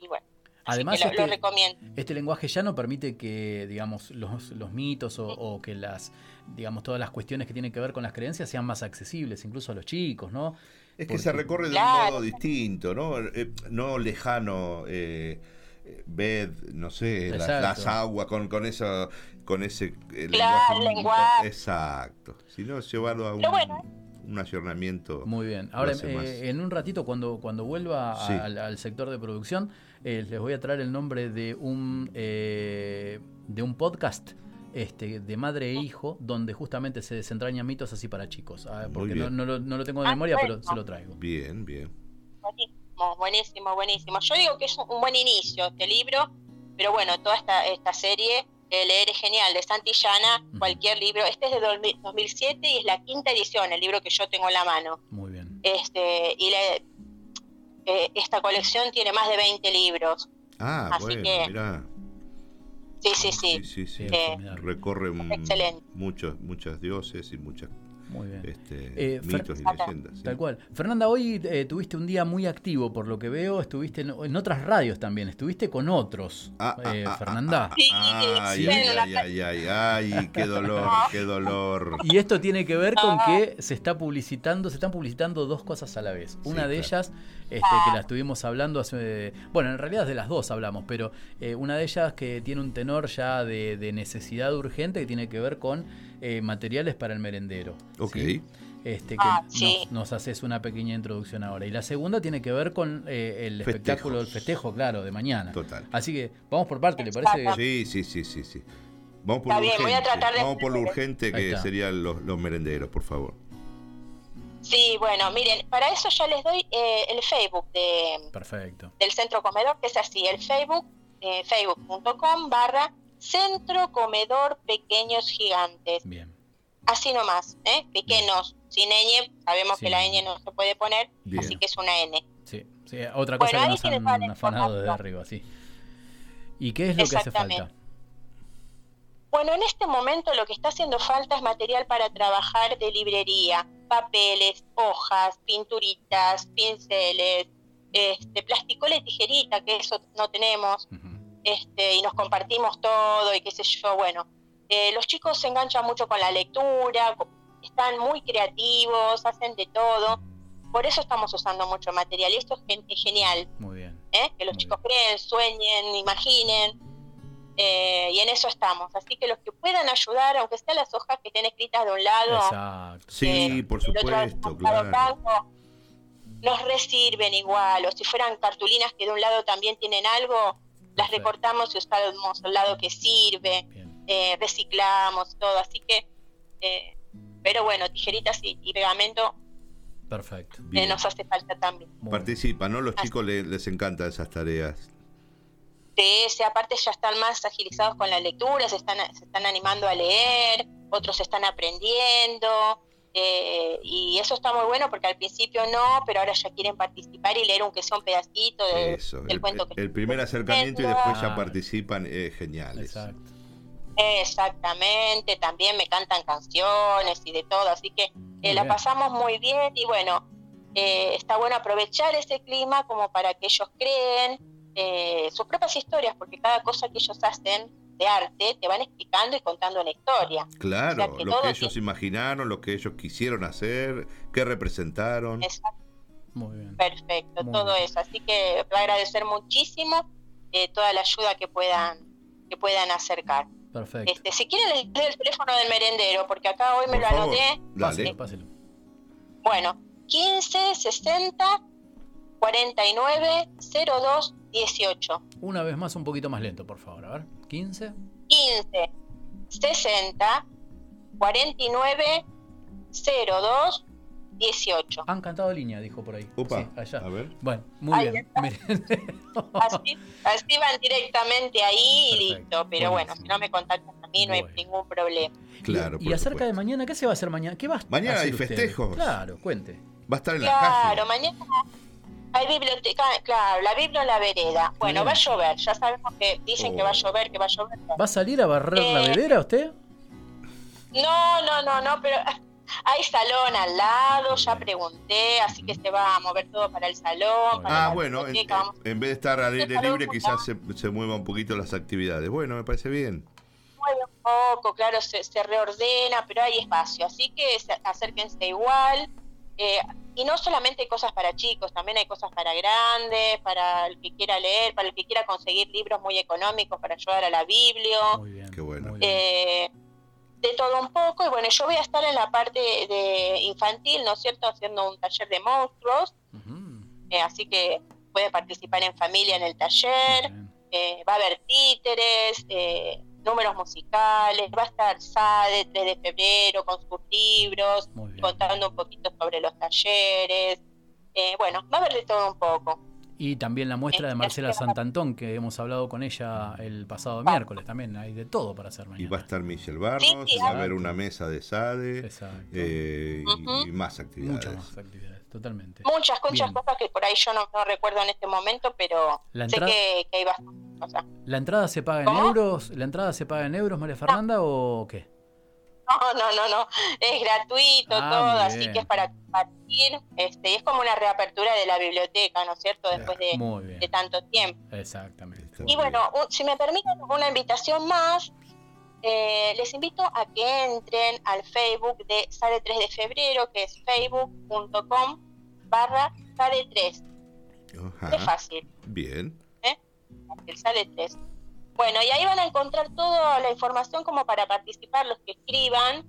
y bueno, Además, lo, este, recomiendo. este lenguaje ya no permite que, digamos, los, los mitos o, o que las, digamos, todas las cuestiones que tienen que ver con las creencias sean más accesibles, incluso a los chicos, ¿no? Es que se recorre de un modo distinto, ¿no? Eh, no lejano. Eh, eh, ved, no sé, las, aguas con, con eso, con ese eh, Claro, lenguaje. lenguaje. Exacto. Si no, llevarlo a un. Bueno un ayornamiento. Muy bien. Ahora, eh, en un ratito, cuando, cuando vuelva Sí. al, al sector de producción, eh, les voy a traer el nombre de un, eh, de un podcast este, de madre e hijo, donde justamente se desentrañan mitos así para chicos. Ah, porque no, lo, no lo tengo de Ah, memoria, pero se lo traigo. Bien, bien. Buenísimo, buenísimo, buenísimo. Yo digo que es un, un buen inicio este libro, pero bueno, toda esta, esta serie, eh, Leer es genial, de Santillana, cualquier libro, este es de 2000 2007 y es la quinta edición, el libro que yo tengo en la mano. Muy bien. Este, y le- eh, esta colección tiene más de 20 libros. Ah, Así bueno, que- mirá. Sí, sí, sí. Sí, sí, sí. Eh, Recorre un- excelente. muchos, muchas dioses y muchas Muy bien. este, Eh, Fer- mitos y leyendas. sí. Tal cual. Fernanda, hoy eh, tuviste un día muy activo, por lo que veo, estuviste en, en otras radios también, estuviste con otros. eh, Fernanda. Ay, ay, ay, ay, ay, ay, qué dolor, qué dolor. Y esto tiene que ver con que se está publicitando, se están publicitando dos cosas a la vez. Una de ellas, este, que la estuvimos hablando hace. Bueno, en realidad de las dos hablamos, pero eh, una de ellas que tiene un tenor ya de, de necesidad urgente que tiene que ver con eh, materiales para el merendero. Ok. ¿sí? Este, que Ah, nos- sí. nos, haces una pequeña introducción ahora. Y la segunda tiene que ver con eh, el Festejos. espectáculo, el festejo, claro, de mañana. Total. Así que vamos por parte, ¿le parece? Sí, sí, sí, sí, sí. Vamos por Está lo bien, voy a urgente. tratar de Vamos por lo urgente que serían los, los merenderos, por favor. Sí, bueno, miren, para eso ya les doy eh, el Facebook de, Perfecto. del Centro Comedor, que es así, el Facebook, eh, facebook.com barra Centro Comedor Pequeños Gigantes. Bien. Así nomás, ¿eh? Pequeños, sin ñ, sabemos Sí. que la ñ no se puede poner, Bien. así que es una n. Sí, sí, otra cosa Bueno, que nos han afanado desde información. arriba, sí. ¿Y qué es lo que hace falta? Bueno, en este momento lo que está haciendo falta es material para trabajar de librería, papeles, hojas, pinturitas, pinceles, este, plasticola y tijerita, que eso no tenemos, este, y nos compartimos todo y qué sé yo, bueno, eh, los chicos se enganchan mucho con la lectura, están muy creativos, hacen de todo, por eso estamos usando mucho material y esto es, gen- es genial, Muy bien. ¿eh? que los chicos creen, sueñen, imaginen, eh, y en eso estamos. Así que los que puedan ayudar, aunque sean las hojas que estén escritas de un lado, Exacto. Sí, por otro lado supuesto, lado claro. blanco, nos resirven igual, o si fueran cartulinas que de un lado también tienen algo, las recortamos y usamos el lado que sirve, eh, reciclamos todo, así que, eh, pero bueno, tijeritas y, y pegamento Perfecto. eh, nos hace falta también. Participan, ¿no? Los chicos le- les encantan esas tareas. Sí, sí, aparte ya están más agilizados con la lectura, se están, se están animando a leer, otros están aprendiendo, eh, y eso está muy bueno porque al principio no, pero ahora ya quieren participar y leer aunque sea un pedacito de- Eso, del el, cuento que el primer acercamiento y después ya Ah. participan, eh, geniales. Exacto. Exactamente, también me cantan canciones y de todo, así que eh, la pasamos muy bien y bueno, eh, está bueno aprovechar ese clima como para que ellos creen eh, sus propias historias, porque cada cosa que ellos hacen de arte te van explicando y contando una historia. Claro, O sea, que lo que tiene- ellos imaginaron, lo que ellos quisieron hacer, qué representaron. Exacto, Muy bien. perfecto, Muy todo bien. eso. Así que voy a agradecer muchísimo eh, toda la ayuda que puedan que pudan acercar. Perfecto. Este, si quieren les doy el teléfono del merendero, porque acá hoy me Por lo favor, anoté. dale. Páselo. Bueno, 15 60 49 02 18. Una vez más, un poquito más lento, por favor. A ver. 15. 15 60 49 02 18. Han cantado línea, dijo por ahí. Upa, Sí, allá. a ver. Bueno, muy Ahí bien. (laughs) Así, así van directamente ahí y listo. Pero bueno, si no me contactan a mí no hay ningún problema. Claro, y por acerca de mañana, ¿qué se va a hacer mañana? ¿Qué va a Mañana hacer hay usted? festejos. Claro, cuente. Va a estar en la Claro, calle. mañana hay biblioteca, claro, la Biblia en la vereda. Bueno, Bien. va a llover, ya sabemos que dicen que va a llover, que va a llover. ¿Va a salir a barrer la Eh, vedera usted? No, no, no, no, pero (laughs) hay salón al lado, ya pregunté, así que se va a mover todo para el salón. para Ah, bueno, en, vez de estar al aire libre, quizás se, se muevan un poquito las actividades. Bueno, me parece bien. mueve un poco, claro, se, se reordena, pero hay espacio, así que se- acérquense igual. eh, y no solamente hay cosas para chicos, también hay cosas para grandes, para el que quiera leer, para el que quiera conseguir libros muy económicos para ayudar a la Biblia. Qué bueno. Eh, de todo un poco. Y bueno, yo voy a estar en la parte de infantil, ¿no es cierto?, haciendo un taller de monstruos. Eh, así que puede participar en familia en el taller. Eh, va a haber títeres, eh, números musicales, va a estar SADE 3 de febrero con sus libros, contando un poquito sobre los talleres. Eh, bueno, va a haber de todo un poco. Y también la muestra de Marcela Santantón, que hemos hablado con ella el pasado miércoles. También hay de todo para hacer Y mañana. va a estar Michelle Barros, Sí, sí, va a haber una mesa de SADE eh, y- y, más actividades. Muchas más actividades, totalmente. Muchas, muchas Bien. cosas que por ahí yo no, no recuerdo en este momento, pero La sé entrada- que, que hay bastantes cosas. ¿La entrada se paga en euros? ¿La entrada se paga en euros, María Fernanda, o qué? No, no, no, no. Es gratuito Ah, todo, así que es para compartir. Este, y es como una reapertura de la biblioteca, ¿no es cierto? Después de, de tanto tiempo. Exactamente. Y bueno, un- si me permiten una invitación más, eh, les invito a que entren al Facebook de Sale 3 de febrero, que es facebook.com barra Sale 3. Ajá. Es fácil, Bien. ¿eh? El Sale 3. Bueno, y ahí van a encontrar toda la información como para participar los que escriban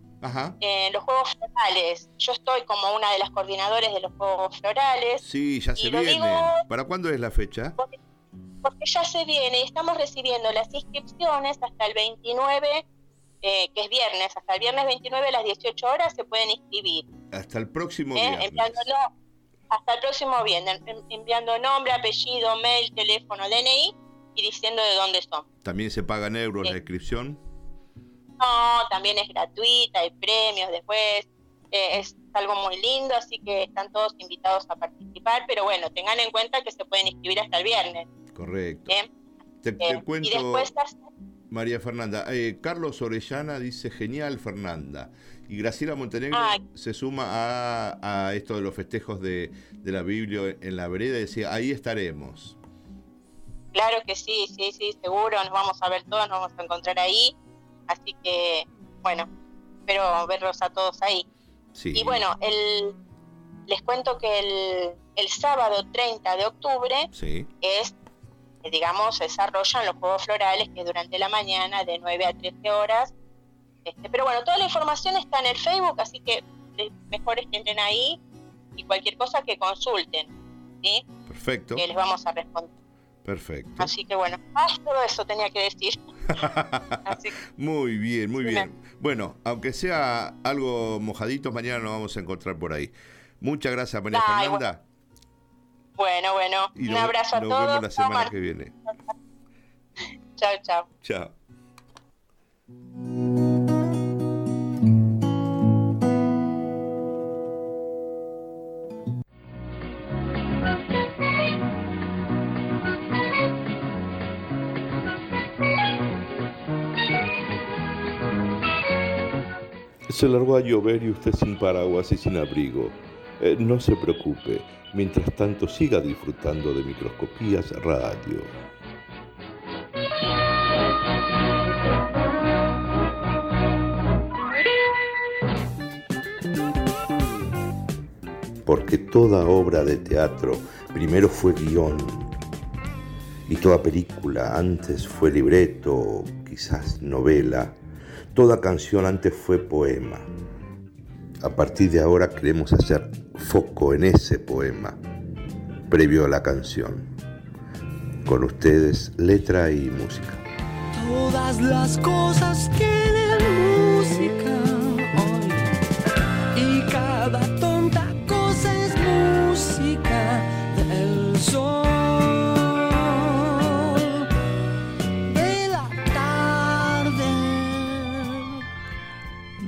en los Juegos Florales. Yo estoy como una de las coordinadoras de los Juegos Florales. Sí, ya se viene. digo- ¿Para cuándo es la fecha? porque ya se viene y estamos recibiendo las inscripciones hasta el 29, eh, que es viernes, hasta el viernes 29 a las 18 horas se pueden inscribir. Hasta el próximo ¿eh? viernes. Enviándolo hasta el próximo viernes, en- enviando nombre, apellido, mail, teléfono, DNI y diciendo de dónde son. También se paga en euros Sí. la inscripción. No, también es gratuita, hay premios después, eh, es algo muy lindo, así que están todos invitados a participar, pero bueno, tengan en cuenta que se pueden inscribir hasta el viernes. Correcto. Te, te cuento, y después María Fernanda. eh, Carlos Orellana dice genial, Fernanda. Y Graciela Montenegro Ay. se suma a, a esto de los festejos de, de la Biblia en la vereda y decía, ahí estaremos. Claro que sí, sí, sí, seguro, nos vamos a ver todos, nos vamos a encontrar ahí, así que, bueno, espero verlos a todos ahí. Sí. Y bueno, el, les cuento que el, el sábado 30 de octubre Sí. es, eh, digamos, se desarrollan los Juegos Florales, que durante la mañana de 9 a 13 horas. Este, pero bueno, toda la información está en el Facebook, así que eh, mejor es que entren ahí y cualquier cosa que consulten, ¿sí? Perfecto. Que les vamos a responder. Perfecto. Así que bueno, ah, todo eso tenía que decir. (laughs) Muy bien, muy bien. Bueno, aunque sea algo mojadito, mañana nos vamos a encontrar por ahí. Muchas gracias, María Ay, Fernanda. Bueno, bueno, Y un nos- abrazo a nos todos. vemos la semana que viene. (laughs) Chao, chao. Chao. Se largó a llover y usted sin paraguas y sin abrigo. Eh, no se preocupe, mientras tanto siga disfrutando de microscopías radio. Porque toda obra de teatro primero fue guion y toda película antes fue libreto, quizás novela, toda canción antes fue poema. A partir de ahora queremos hacer foco en ese poema, previo a la canción. Con ustedes, letra y música. Todas las cosas tienen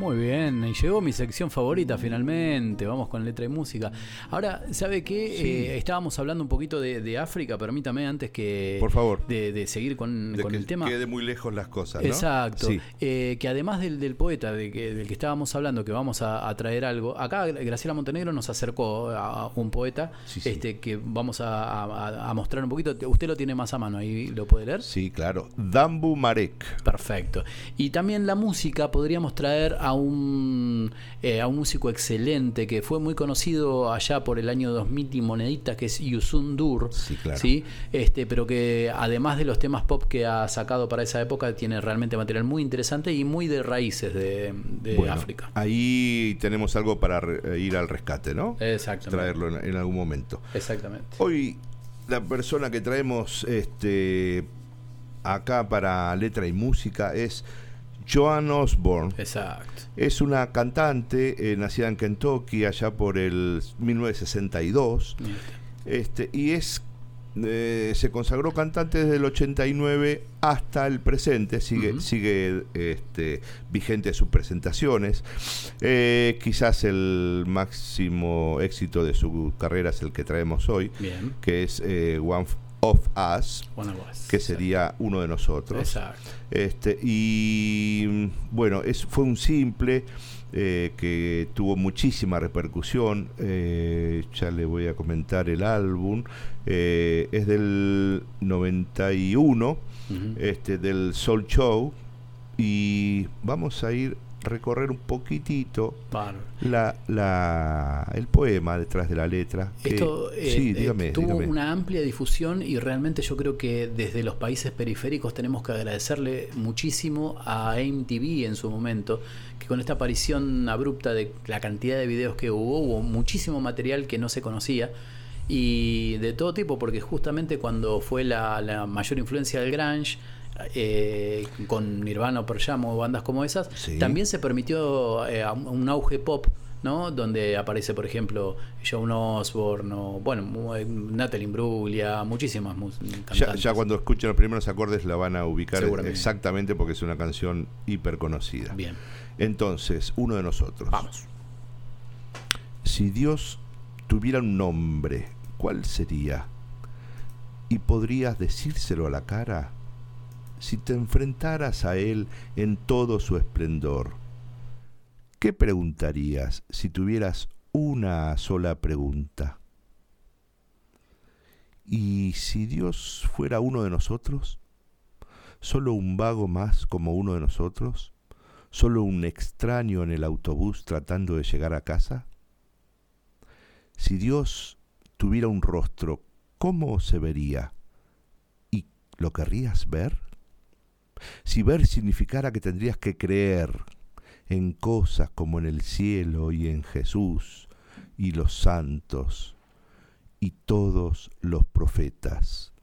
Muy bien, y llegó mi sección favorita finalmente. Vamos con letra y música. Ahora, ¿sabe qué? Sí. Eh, estábamos hablando un poquito de, de África. Permítame antes que. Por favor. De, de seguir con, De con que el tema. quede muy lejos las cosas, ¿no? Exacto. Sí. Eh, que además del, del poeta de que, del que estábamos hablando, que vamos a, a traer algo. Acá Graciela Montenegro nos acercó a, a un poeta este que vamos a mostrar un poquito. Usted lo tiene más a mano ahí, ¿lo puede leer? Sí, claro. Dambu Marek. Perfecto. Y también la música podríamos traer a un un, eh, a un músico excelente que fue muy conocido allá por el año 2000 y monedita, que es Yusun Dur, Sí, claro. ¿sí? Este, pero que además de los temas pop que ha sacado para esa época, tiene realmente material muy interesante y muy de raíces de, de Bueno, África. Ahí tenemos algo para re- ir al rescate, ¿no? Exactamente. Traerlo en, en algún momento. Exactamente. Hoy la persona que traemos este acá para letra y música es Joan Osborne. Exacto. Es una cantante eh, nacida en Kentucky allá por el 1962. Este, y es eh, se consagró cantante desde el 89 hasta el presente, sigue, sigue este, vigente sus presentaciones. Eh, quizás el máximo éxito de su carrera es el que traemos hoy, Bien. que es eh, One of Us, One of Us, que sería uno de nosotros. Exacto. Este, y bueno, es, fue un simple eh, que tuvo muchísima repercusión. eh, ya le voy a comentar el álbum. eh, es del 91, este, del Soul Show. Y vamos a ir recorrer un poquitito la, la, el poema detrás de la letra. que- Esto eh, sí, eh, dígame, tuvo dígame. una amplia difusión y realmente yo creo que desde los países periféricos tenemos que agradecerle muchísimo a MTV en su momento, que con esta aparición abrupta de la cantidad de videos que hubo, hubo muchísimo material que no se conocía y de todo tipo, porque justamente cuando fue la, la mayor influencia del grunge, eh, con Nirvana Pearl Jam o bandas como esas, Sí. también se permitió eh, un auge pop, ¿no? Donde aparece, por ejemplo, Joan Osborne o, bueno, eh, Natalie Imbruglia, muchísimas mus- Ya, cantantes. ya cuando escuchen los primeros acordes la van a ubicar exactamente porque es una canción hiper conocida. Bien. Entonces, uno de nosotros. Vamos. Si Dios tuviera un nombre, ¿cuál sería? ¿Y podrías decírselo a la cara? Si te enfrentaras a Él en todo su esplendor, ¿qué preguntarías si tuvieras una sola pregunta? ¿Y si Dios fuera uno de nosotros? ¿Solo un vago más como uno de nosotros? ¿Solo un extraño en el autobús tratando de llegar a casa? Si Dios tuviera un rostro, ¿cómo se vería? ¿Y lo querrías ver? Si ver significara que tendrías que creer en cosas como en el cielo y en Jesús y los santos y todos los profetas.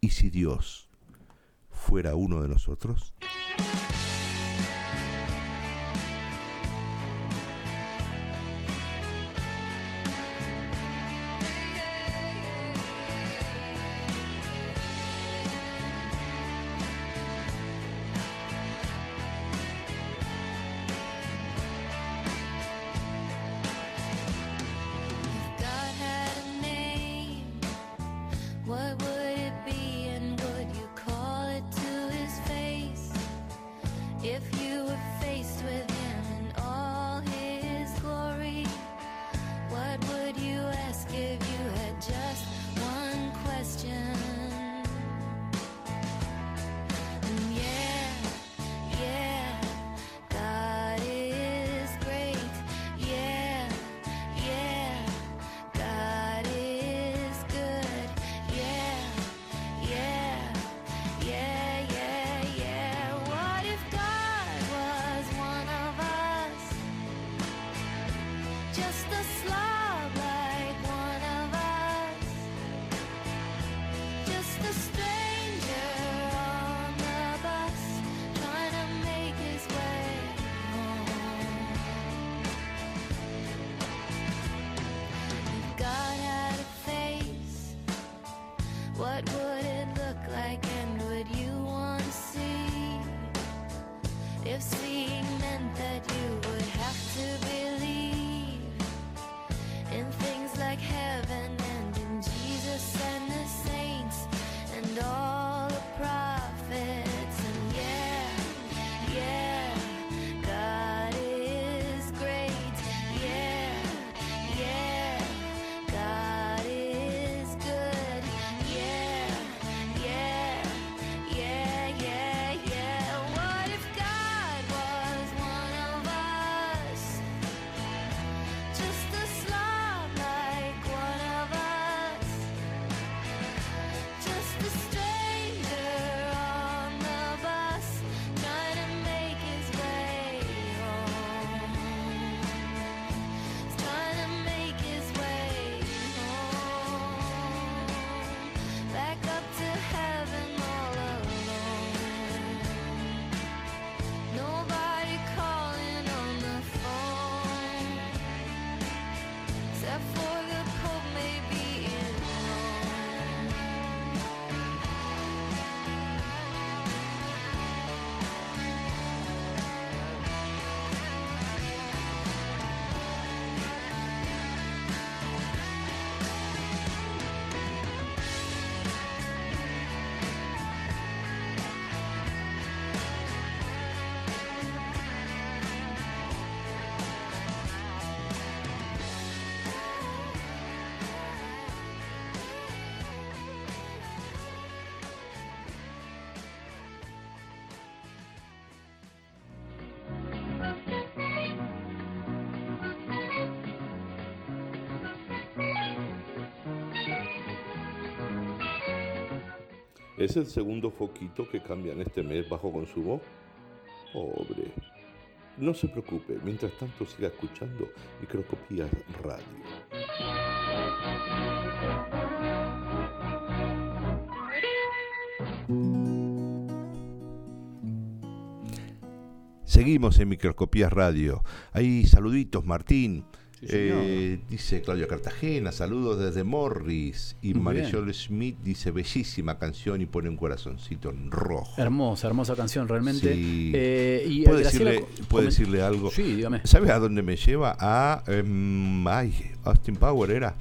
¿Y si Dios fuera uno de nosotros? Es el segundo foquito que cambian este mes bajo consumo. Pobre. No se preocupe, mientras tanto siga escuchando Microscopías Radio. Seguimos en Microscopías Radio. Hay saluditos, Martín. Sí. Eh, dice Claudio Cartagena, saludos desde Morris. Y Marisol Smith dice, bellísima canción y pone un corazoncito en rojo. Hermosa, hermosa canción realmente. Sí. Eh, y ¿Puedo, Graciela decirle, puedo decirle algo? Sí, dígame. ¿Sabes a dónde me lleva? A. em, ay, Austin Power era.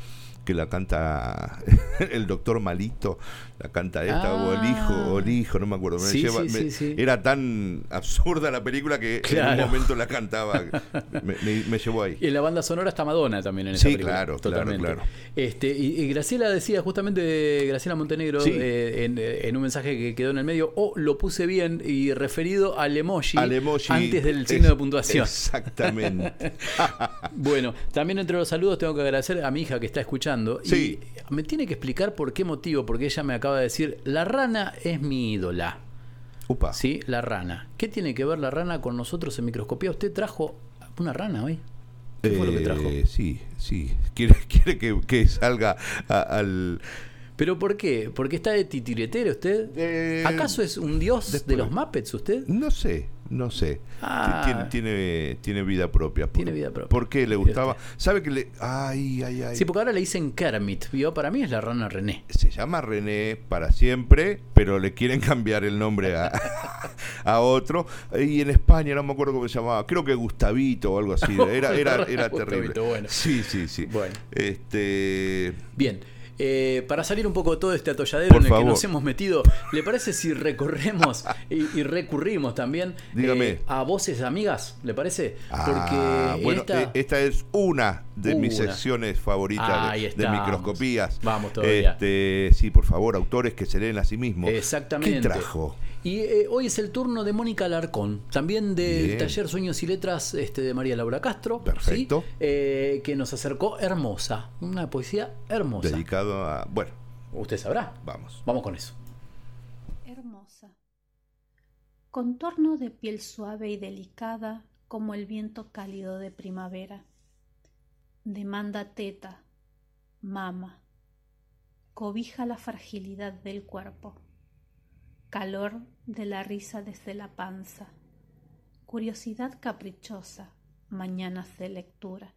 Que la canta (laughs) el doctor Malito, la canta esta, o el hijo, o el hijo, no me acuerdo. Me Sí, lleva- sí, me- sí, sí. Era tan absurda la película que en un momento la cantaba. Me, me- llevó ahí. Y en la banda sonora está Madonna también en esa Sí, película. claro, claro, totalmente. claro. Este, y, y Graciela decía justamente, Graciela Montenegro, eh, en, en un mensaje que quedó en el medio, o lo puse bien y referido al emoji, Al emoji. antes del Es- signo de puntuación. Exactamente. (laughs) Bueno, también entre los saludos tengo que agradecer a mi hija que está escuchando. Sí. Y me tiene que explicar por qué motivo, porque ella me acaba de decir, la rana es mi ídola. Upa. Sí, la rana. ¿Qué tiene que ver la rana con nosotros en microscopía? ¿Usted trajo una rana hoy? ¿Qué fue lo que trajo? Eh, sí, sí. (laughs) Quiere, quiere que, que salga a- al. ¿Pero por qué? ¿Porque está de titiretero usted? Eh, ¿Acaso es un dios después- de los Muppets usted? No sé, no sé. Ah. Tiene, tiene, tiene vida propia. Por- Tiene vida propia. ¿Por qué le gustaba? ¿Sabe que le.? Ay, ay, ay. Sí, porque ahora le dicen Kermit. ¿vio? Para mí es la rana René. Se llama René para siempre, pero le quieren cambiar el nombre a, (laughs) a otro. Y en España no me acuerdo cómo se llamaba. Creo que Gustavito o algo así. (laughs) Era, era, era Gustavito, terrible. bueno. Sí, sí, sí. Bueno. Este. Bien. Eh, para salir un poco de todo este atolladero Por en el favor. que nos hemos metido, ¿le parece si recorremos (laughs) y, y recurrimos también Dígame. eh, a voces amigas? ¿Le parece? Ah, bueno, esta- eh, esta es una de mis secciones favoritas de, microscopías. Vamos todavía. Este, sí, por favor, autores que se leen a sí mismos. Exactamente. ¿Qué trajo? Y eh, hoy es el turno de Mónica Alarcón, también del Bien. taller Sueños y Letras este, de María Laura Castro. Perfecto. ¿sí? Eh, que nos acercó Hermosa, una poesía hermosa. Dedicado a. Bueno, Usted sabrá. vamos. Vamos con eso. Hermosa. Contorno de piel suave y delicada como el viento cálido de primavera. Demanda teta, mama. Cobija la fragilidad del cuerpo. Calor de la risa desde la panza. Curiosidad caprichosa, mañanas de lectura.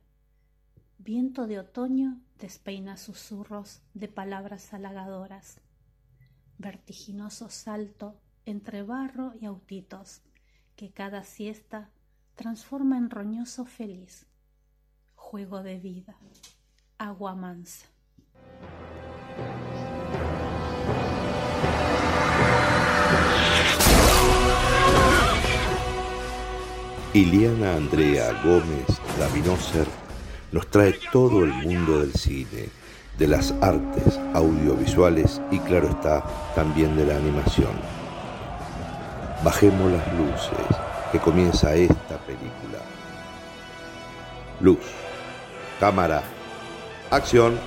Viento de otoño despeina susurros de palabras halagadoras vertiginoso salto entre barro y autitos, que cada siesta transforma en roñoso feliz, juego de vida, agua mansa. Iliana Andrea Gómez Davinoser nos trae todo el mundo del cine, de las artes audiovisuales y claro está, también de la animación. Bajemos las luces, que comienza esta película. Luz, cámara, acción.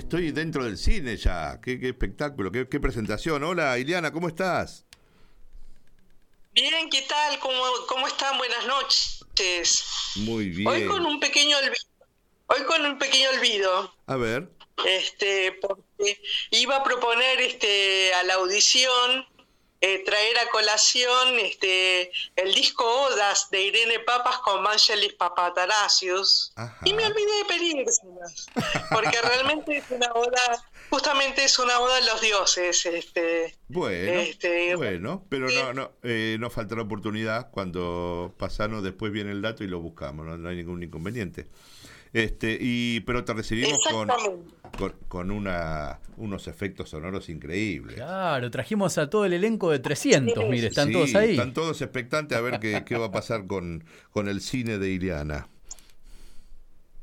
Estoy dentro del cine ya. Qué, qué espectáculo, qué, qué presentación. Hola, Iliana, ¿cómo estás? Bien, ¿qué tal? ¿Cómo, cómo están? Buenas noches. Muy bien. Hoy con un pequeño olvido. Hoy con un pequeño olvido. A ver. Este, porque iba a proponer este a la audición eh, traer a colación este el disco Odas de Irene Papas con Vangelis Papatarasius y me olvidé de pedírselas porque realmente es una oda justamente es una oda a los dioses este Bueno, Este, bueno, pero no, no, eh, no falta la oportunidad cuando pasarnos, después viene el dato y lo buscamos, no, no hay ningún inconveniente. Este, y, pero te recibimos con. Con, con una, unos efectos sonoros increíbles. Claro, trajimos a todo el elenco de 300, mire, están Sí, todos ahí. Están todos expectantes a ver qué, qué va a pasar con, con el cine de Ileana.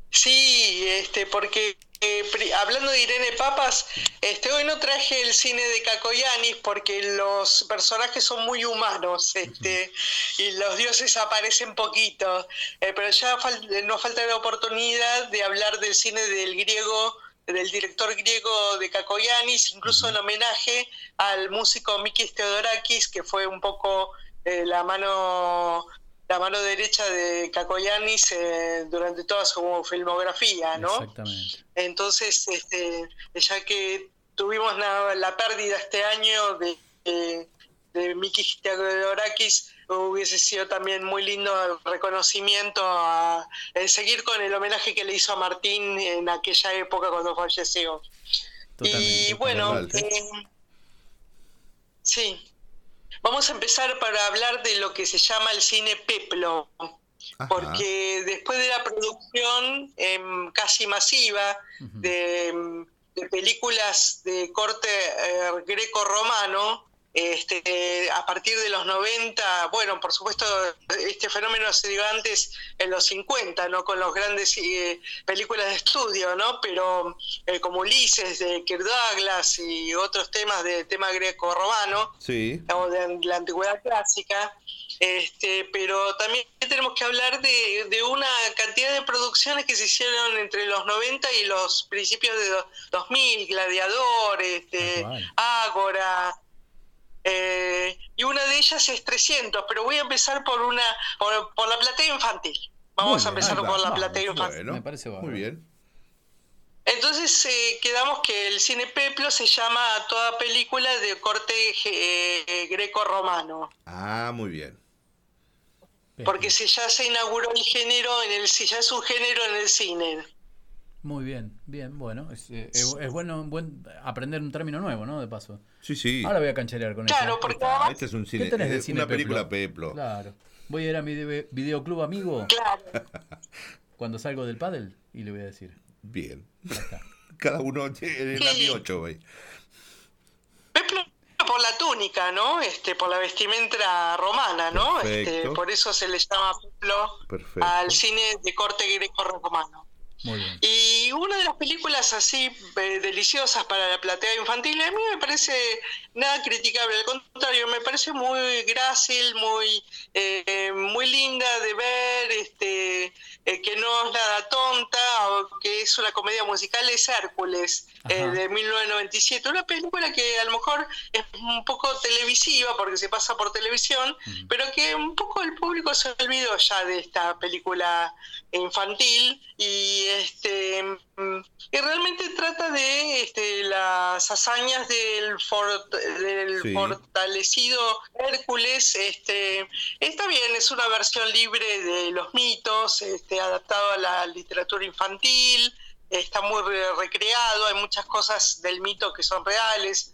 Sí, este, porque eh, pri- hablando de Irene Papas, este, hoy no traje el cine de Cacoyanis porque los personajes son muy humanos este, y los dioses aparecen poquito, Eh, pero ya fal- nos falta la oportunidad de hablar del cine del griego del director griego de Cacoyanis, incluso en homenaje al músico Mikis Theodorakis, que fue un poco eh, la mano la mano derecha de Cacoyanis eh, durante toda su filmografía, ¿no? Exactamente. Entonces, este, ya que tuvimos la, la pérdida este año de, de, de Mikis Theodorakis, hubiese sido también muy lindo el reconocimiento a, el seguir con el homenaje que le hizo a Martín en aquella época cuando falleció. y bueno, eh, sí, vamos a empezar para hablar de lo que se llama el cine peplo, porque después de la producción em, casi masiva de, em, de películas de corte eh, greco-romano, este, a partir de los 90, bueno, por supuesto, este fenómeno se dio antes en los 50, ¿no? Con los grandes eh, películas de estudio, ¿no? Pero eh, como Ulises de Kirk Douglas y otros temas de tema greco-romano, Sí. o de la antigüedad clásica, este, pero también tenemos que hablar de, de una cantidad de producciones que se hicieron entre los 90 y los principios de do- 2000, Gladiador, este, Ágora, eh, y una de ellas es 300, pero voy a empezar por una por, por la platea infantil. Vamos a empezar por la platea infantil. Bueno, Me parece muy bien. Entonces eh, quedamos que el cine peplo se llama a toda película de corte eh, greco-romano. Ah, muy bien. Porque si ya se inauguró el género, en el, si ya es un género en el cine. Muy bien, bien, bueno. Es, eh, es- es bueno buen aprender un término nuevo, ¿no? De paso. Sí, sí. Ahora voy a cancherear con Claro, eso. porque Ah, este es un cine, ¿Qué tenés de es cine una película peplo. Claro. Voy a ir a mi de- videoclub amigo Claro. (laughs) cuando salgo del pádel y le voy a decir. Bien. Ya está. (laughs) Cada uno tiene el Sí. 8, güey. Peplo por la túnica, ¿no? Este, por la vestimenta romana, ¿no? Este, por eso se le llama peplo Perfecto. al cine de corte greco-romano. Y una de las películas así eh, deliciosas para la platea infantil, a mí me parece nada criticable, al contrario, me parece muy grácil, muy, eh, muy linda de ver, este, eh, que no es nada tonta, o que es una comedia musical, es Hércules, eh, de 1997. Una película que a lo mejor es un poco televisiva, porque se pasa por televisión, pero que un poco el público se olvidó ya de esta película infantil y este y realmente trata de este, las hazañas del, for- del Sí. fortalecido Hércules este está bien es una versión libre de los mitos este adaptado a la literatura infantil está muy re- recreado hay muchas cosas del mito que son reales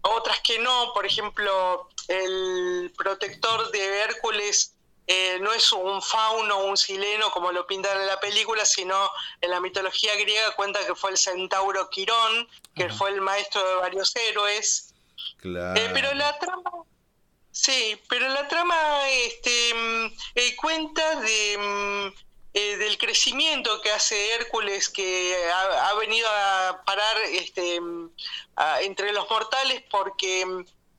otras que no, por ejemplo, el protector de Hércules eh, no es un fauno o un sileno como lo pintan en la película, sino en la mitología griega cuenta que fue el centauro Quirón, que fue el maestro de varios héroes. Claro. Eh, pero la trama, sí, pero la trama este, mm, eh, cuenta de, mm, eh, del crecimiento que hace Hércules, que ha, ha venido a parar este, a- entre los mortales porque,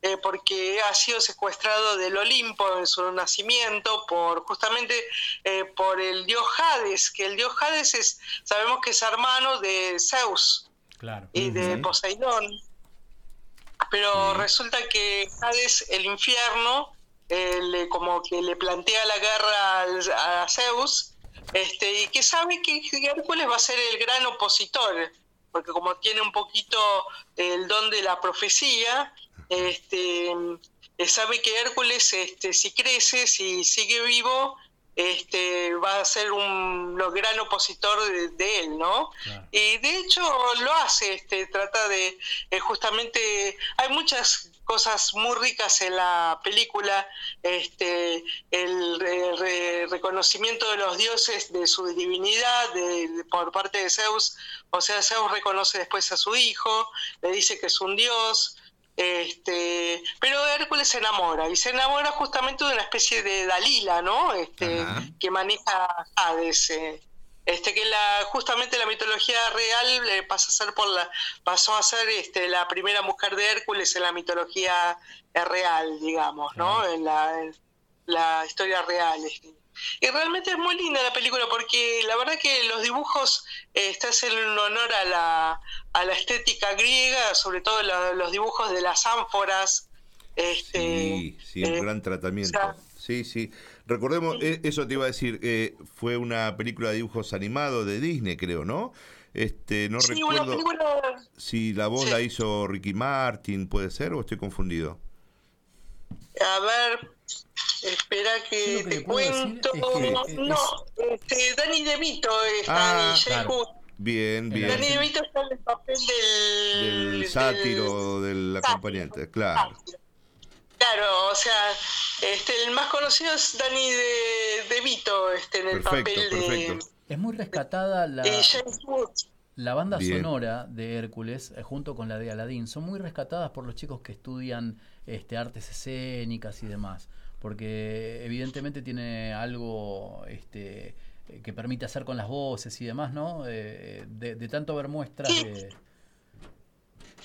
eh, porque ha sido secuestrado del Olimpo en su nacimiento por justamente eh, por el dios Hades, que el dios Hades es, sabemos que es hermano de Zeus Claro. y de Poseidón. Pero resulta que Hades, el infierno, eh, le- como que le plantea la guerra a Zeus, este, y que sabe que Hércules va a ser el gran opositor, porque como tiene un poquito el don de la profecía, este, eh, sabe que Hércules, este, si crece, si sigue vivo, este, va a ser un lo- gran opositor de, de él, ¿no? Y de hecho lo hace, este, trata de eh, justamente, hay muchas cosas muy ricas en la película, este, el re- re- reconocimiento de los dioses de su divinidad de- de- por parte de Zeus, o sea, Zeus reconoce después a su hijo, le dice que es un dios, este, pero Hércules se enamora y se enamora justamente de una especie de Dalila, ¿no? Este, que maneja Hades. eh. Este que la justamente la mitología real le pasa a ser por la pasó a ser este la primera mujer de Hércules en la mitología eh, real, digamos, ¿no? En la, en la historia real. este. Y realmente es muy linda la película porque la verdad que los dibujos eh, está haciendo un honor a la, a la estética griega, sobre todo la- los dibujos de las ánforas. Este, Sí, sí, un eh, gran tratamiento. o sea- Sí, sí. Recordemos, eh, eso te iba a decir, eh, fue una película de dibujos animados de Disney, creo, ¿no? Este, no sí, una recuerdo película si la voz la hizo Ricky Martin, ¿puede ser o estoy confundido? A ver, espera que te cuento. no, este, Danny DeVito está Ah, claro. Bien, bien. Danny DeVito está en el papel del... Del sátiro, del acompañante, claro. Claro, o sea, este, el más conocido es Danny de, DeVito este, en el Perfecto, papel de... perfecto. Es muy rescatada la, y James Wood. la banda Bien. sonora de Hércules eh, junto con la de Aladdin. Son muy rescatadas por los chicos que estudian este, artes escénicas y demás. Porque evidentemente tiene algo este, eh, que permite hacer con las voces y demás, ¿no? Eh, de, de tanto ver muestras de...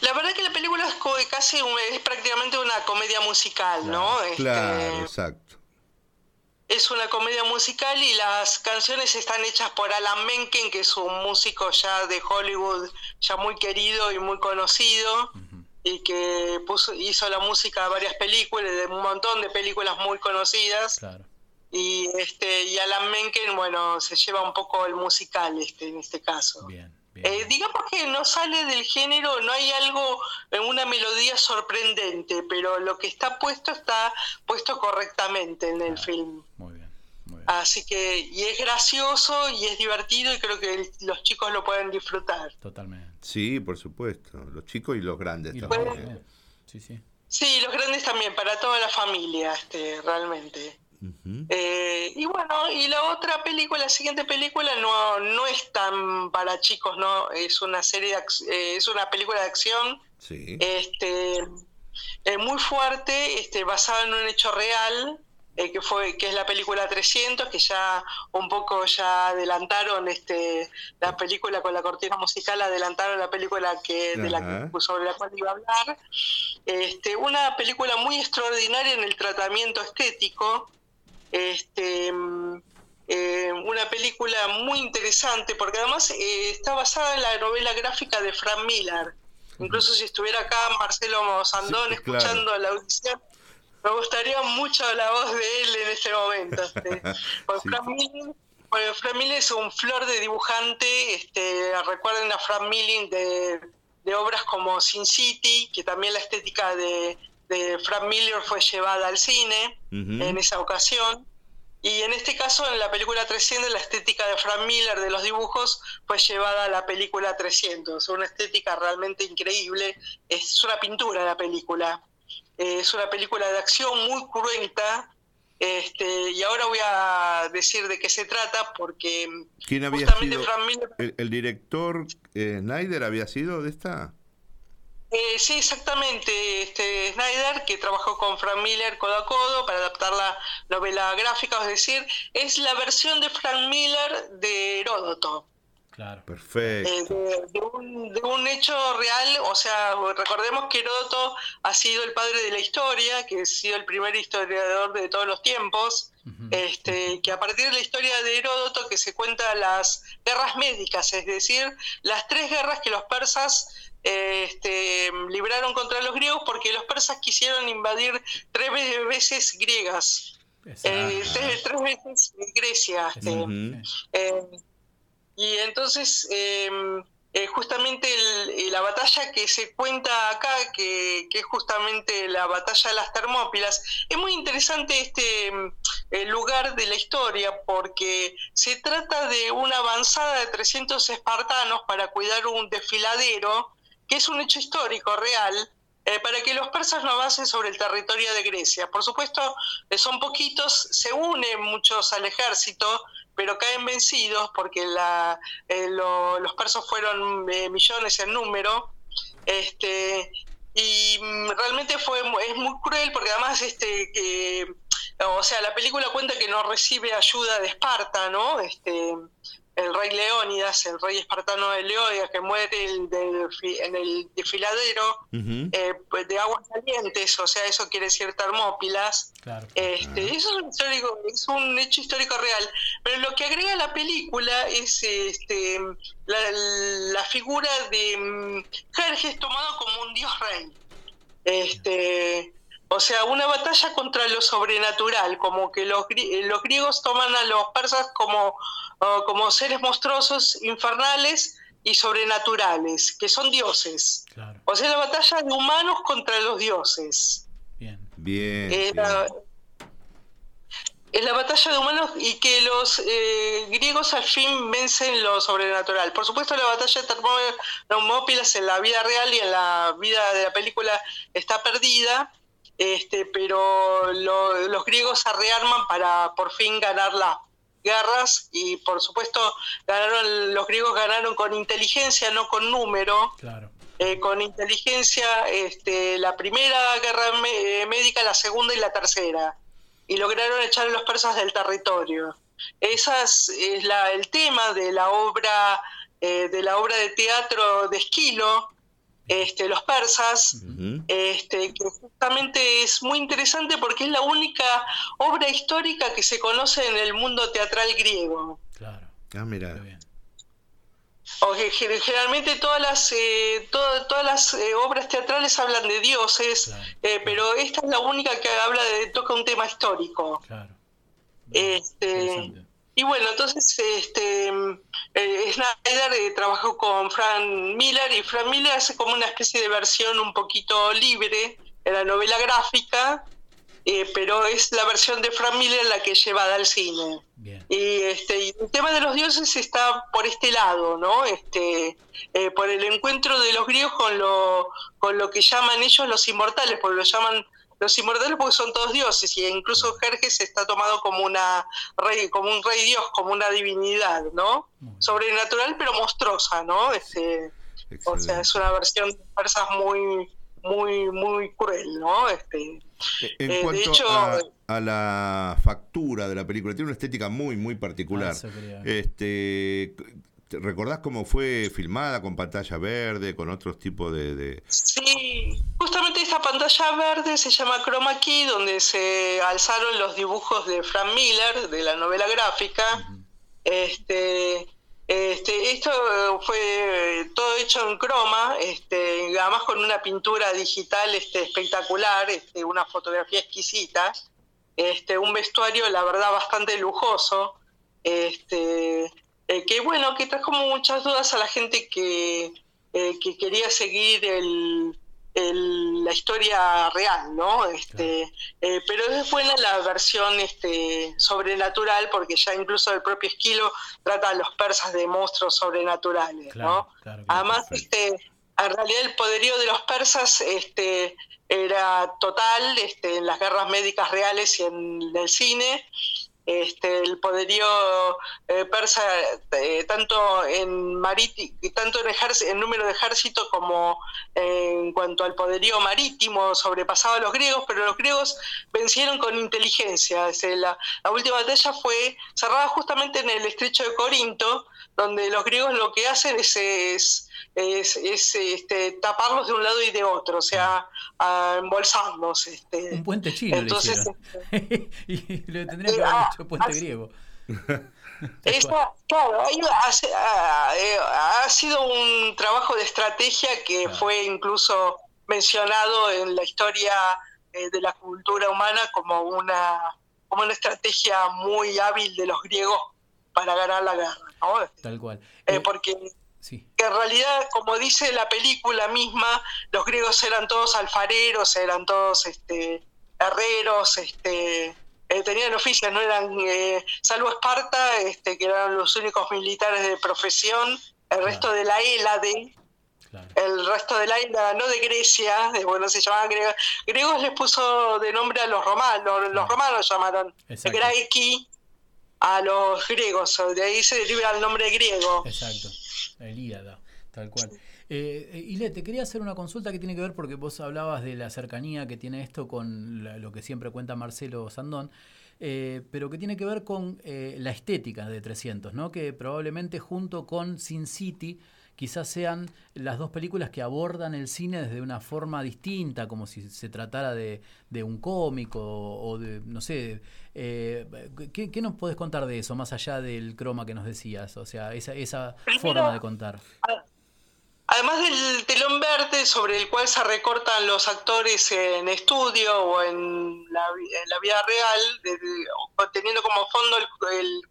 La verdad que es co- casi un- es prácticamente una comedia musical, ¿no? Este, Claro, exacto. Es una comedia musical y las canciones están hechas por Alan Menken, que es un músico ya de Hollywood, ya muy querido y muy conocido, y que puso, hizo la música de varias películas, de un montón de películas muy conocidas. Claro. Y este y Alan Menken, bueno, se lleva un poco el musical este en este caso. Eh, digamos que no sale del género, no hay algo, en una melodía sorprendente, pero lo que está puesto está puesto correctamente en el film. Así que, y es gracioso y es divertido y creo que el- los chicos lo pueden disfrutar. Totalmente. Sí, por supuesto. Los chicos y los grandes también. grandes, ¿eh? Sí, sí. Sí, los grandes también, para toda la familia, este, realmente. Eh, y bueno, y la otra película, la siguiente película no, no es tan para chicos, no, es una serie, de eh, es una película de acción, Sí. este, eh, muy fuerte, este, basada en un hecho real, eh, que fue, que es la película 300, que ya un poco ya adelantaron, este, la película con la cortina musical adelantaron la película que de la que, sobre la cual iba a hablar. Este, una película muy extraordinaria en el tratamiento estético. Este, eh, una película muy interesante porque además eh, está basada en la novela gráfica de Frank Miller. Incluso si estuviera acá Marcelo Sandón Sí, claro. escuchando la audición, me gustaría mucho la voz de él en este momento. este. (laughs) Porque Sí. Frank Miller, bueno, es un flor de dibujante. Este, recuerden a Frank Miller de, de obras como Sin City, que también la estética de, de Frank Miller fue llevada al cine en esa ocasión. Y en este caso, en la película 300, la estética de Frank Miller de los dibujos fue llevada a la película 300. Una estética realmente increíble. Es una pintura la película. Eh, es una película de acción muy cruenta. Este, y ahora voy a decir de qué se trata porque ¿Quién había justamente sido? Frank Miller ¿El, el director eh, Snyder había sido de esta? Eh, sí, exactamente. Este Snyder, que trabajó con Frank Miller codo a codo para adaptar la novela gráfica, es decir, es la versión de Frank Miller de Heródoto. Claro. Perfecto. Eh, de, de un, de un hecho real, o sea, recordemos que Heródoto ha sido el padre de la historia, que ha sido el primer historiador de todos los tiempos, este, que a partir de la historia de Heródoto que se cuenta las guerras médicas, es decir, las tres guerras que los persas este, libraron contra los griegos porque los persas quisieron invadir tres ve- veces griegas, eh, tres, tres veces Grecia. este, eh, y entonces, eh, eh, justamente el- la batalla que se cuenta acá, que, que es justamente la batalla de las Termópilas. Es muy interesante este eh, lugar de la historia porque se trata de una avanzada de 300 espartanos para cuidar un desfiladero, que es un hecho histórico real, eh, para que los persas no avancen sobre el territorio de Grecia. Por supuesto, eh, son poquitos, se unen muchos al ejército, pero caen vencidos porque eh, lo- los persas fueron millones en número. Este, y mm, realmente fue es muy cruel porque además este o sea la película cuenta que no recibe ayuda de Esparta no este el rey Leónidas el rey espartano de Leónidas que muere el- del fi- en el desfiladero eh, pues, de aguas calientes o sea eso quiere decir Termópilas Claro. este, eso es un, histórico, es un hecho histórico real. Pero lo que agrega la película es este, la, la figura de mm, Jerjes tomado como un dios rey. Este, o sea, una batalla contra lo sobrenatural, como que los, los griegos toman a los persas como, como seres monstruosos, infernales y sobrenaturales, que son dioses. O sea, la batalla de humanos contra los dioses. Bien. Eh, la- es la batalla de humanos y que los eh, griegos al fin vencen lo sobrenatural. Por supuesto, la batalla de Termó- Termópilas en la vida real y en la vida de la película está perdida, este, pero lo- los griegos se rearman para por fin ganar las guerras y por supuesto ganaron los griegos ganaron con inteligencia, no con número. Eh, con inteligencia este, la primera guerra me- eh, médica, la segunda y la tercera, y lograron echar a los persas del territorio. Ese es, es la- el tema de la obra eh, de la obra de teatro de Esquilo, este, los persas, este, que justamente es muy interesante porque es la única obra histórica que se conoce en el mundo teatral griego. Ah, mira. O que ge- generalmente todas las eh, to- todas las eh, obras teatrales hablan de dioses, eh, pero esta es la única que habla de toca un tema histórico. Este, y bueno, entonces este eh, Snyder eh, trabajó con Frank Miller y Frank Miller hace como una especie de versión un poquito libre de la novela gráfica, eh, pero es la versión de Frank Miller la que es llevada al cine. Y este y el tema de los dioses está por este lado, ¿no? Este eh, por el encuentro de los griegos con lo con lo que llaman ellos los inmortales, porque lo llaman los inmortales porque son todos dioses y incluso Jerjes está tomado como una rey, como un rey dios, como una divinidad, ¿no? Sobrenatural pero monstruosa, ¿no? Este, o sea, es una versión de persas muy muy muy cruel, ¿no? Este En eh, de cuanto hecho, a, a la factura de la película, tiene una estética muy, muy particular. Ah, Este, ¿te ¿Recordás cómo fue filmada con pantalla verde, con otros tipos de... de- Sí, justamente esta pantalla verde se llama Chroma Key, donde se alzaron los dibujos de Frank Miller, de la novela gráfica. Este, este, esto fue todo hecho en croma, este, además con una pintura digital este, espectacular, este, una fotografía exquisita, este, un vestuario, la verdad, bastante lujoso. Este, eh, que bueno, que trajo muchas dudas a la gente que, eh, que quería seguir el, el- la historia real, ¿no? Este, eh, pero es buena la versión este, sobrenatural porque ya incluso el propio Esquilo trata a los persas de monstruos sobrenaturales, ¿no? Además, este, en realidad el poderío de los persas este, era total este, en las guerras médicas reales y en el cine. Este, el poderío eh, persa, eh, tanto en tanto en, en número de ejército como en cuanto al poderío marítimo, sobrepasaba a los griegos, pero los griegos vencieron con inteligencia. La, la última batalla fue cerrada justamente en el estrecho de Corinto, donde los griegos lo que hacen es, es, es- es, este, taparlos de un lado y de otro, o sea, a embolsarlos. Este. Un puente chino Entonces, le (laughs) y le tendrían que haber hecho puente griego. (laughs) Esa, claro, ha, eh, ha sido un trabajo de estrategia que fue incluso mencionado en la historia eh, de la cultura humana como una, como una estrategia muy hábil de los griegos para ganar la guerra, ¿no? Tal cual. Eh, porque Sí. que en realidad, como dice la película misma, los griegos eran todos alfareros, eran todos este, herreros, este, eh, tenían oficios, no eran, eh, salvo Esparta, este, que eran los únicos militares de profesión, el resto de la Hélade, el resto de la Hélade, no de Grecia, de, bueno, se llamaban griegos, griegos les puso de nombre a los romanos, los romanos llamaron. Graeki a los griegos, de ahí se deriva el nombre griego. Exacto, la Ilíada, tal cual. Eh, eh, Ile, te quería hacer una consulta que tiene que ver porque vos hablabas de la cercanía que tiene esto con la- lo que siempre cuenta Marcelo Sandón, eh, pero que tiene que ver con eh, la estética de 300, ¿no? que probablemente junto con Sin City quizás sean las dos películas que abordan el cine desde una forma distinta, como si se tratara de, de un cómico o de, no sé, eh, ¿qué, qué nos podés contar de eso, más allá del croma que nos decías? O sea, esa, esa Primero- forma de contar. Además del telón verde sobre el cual se recortan los actores en estudio o en la, vi- en la vida real, de- teniendo como fondo el, el,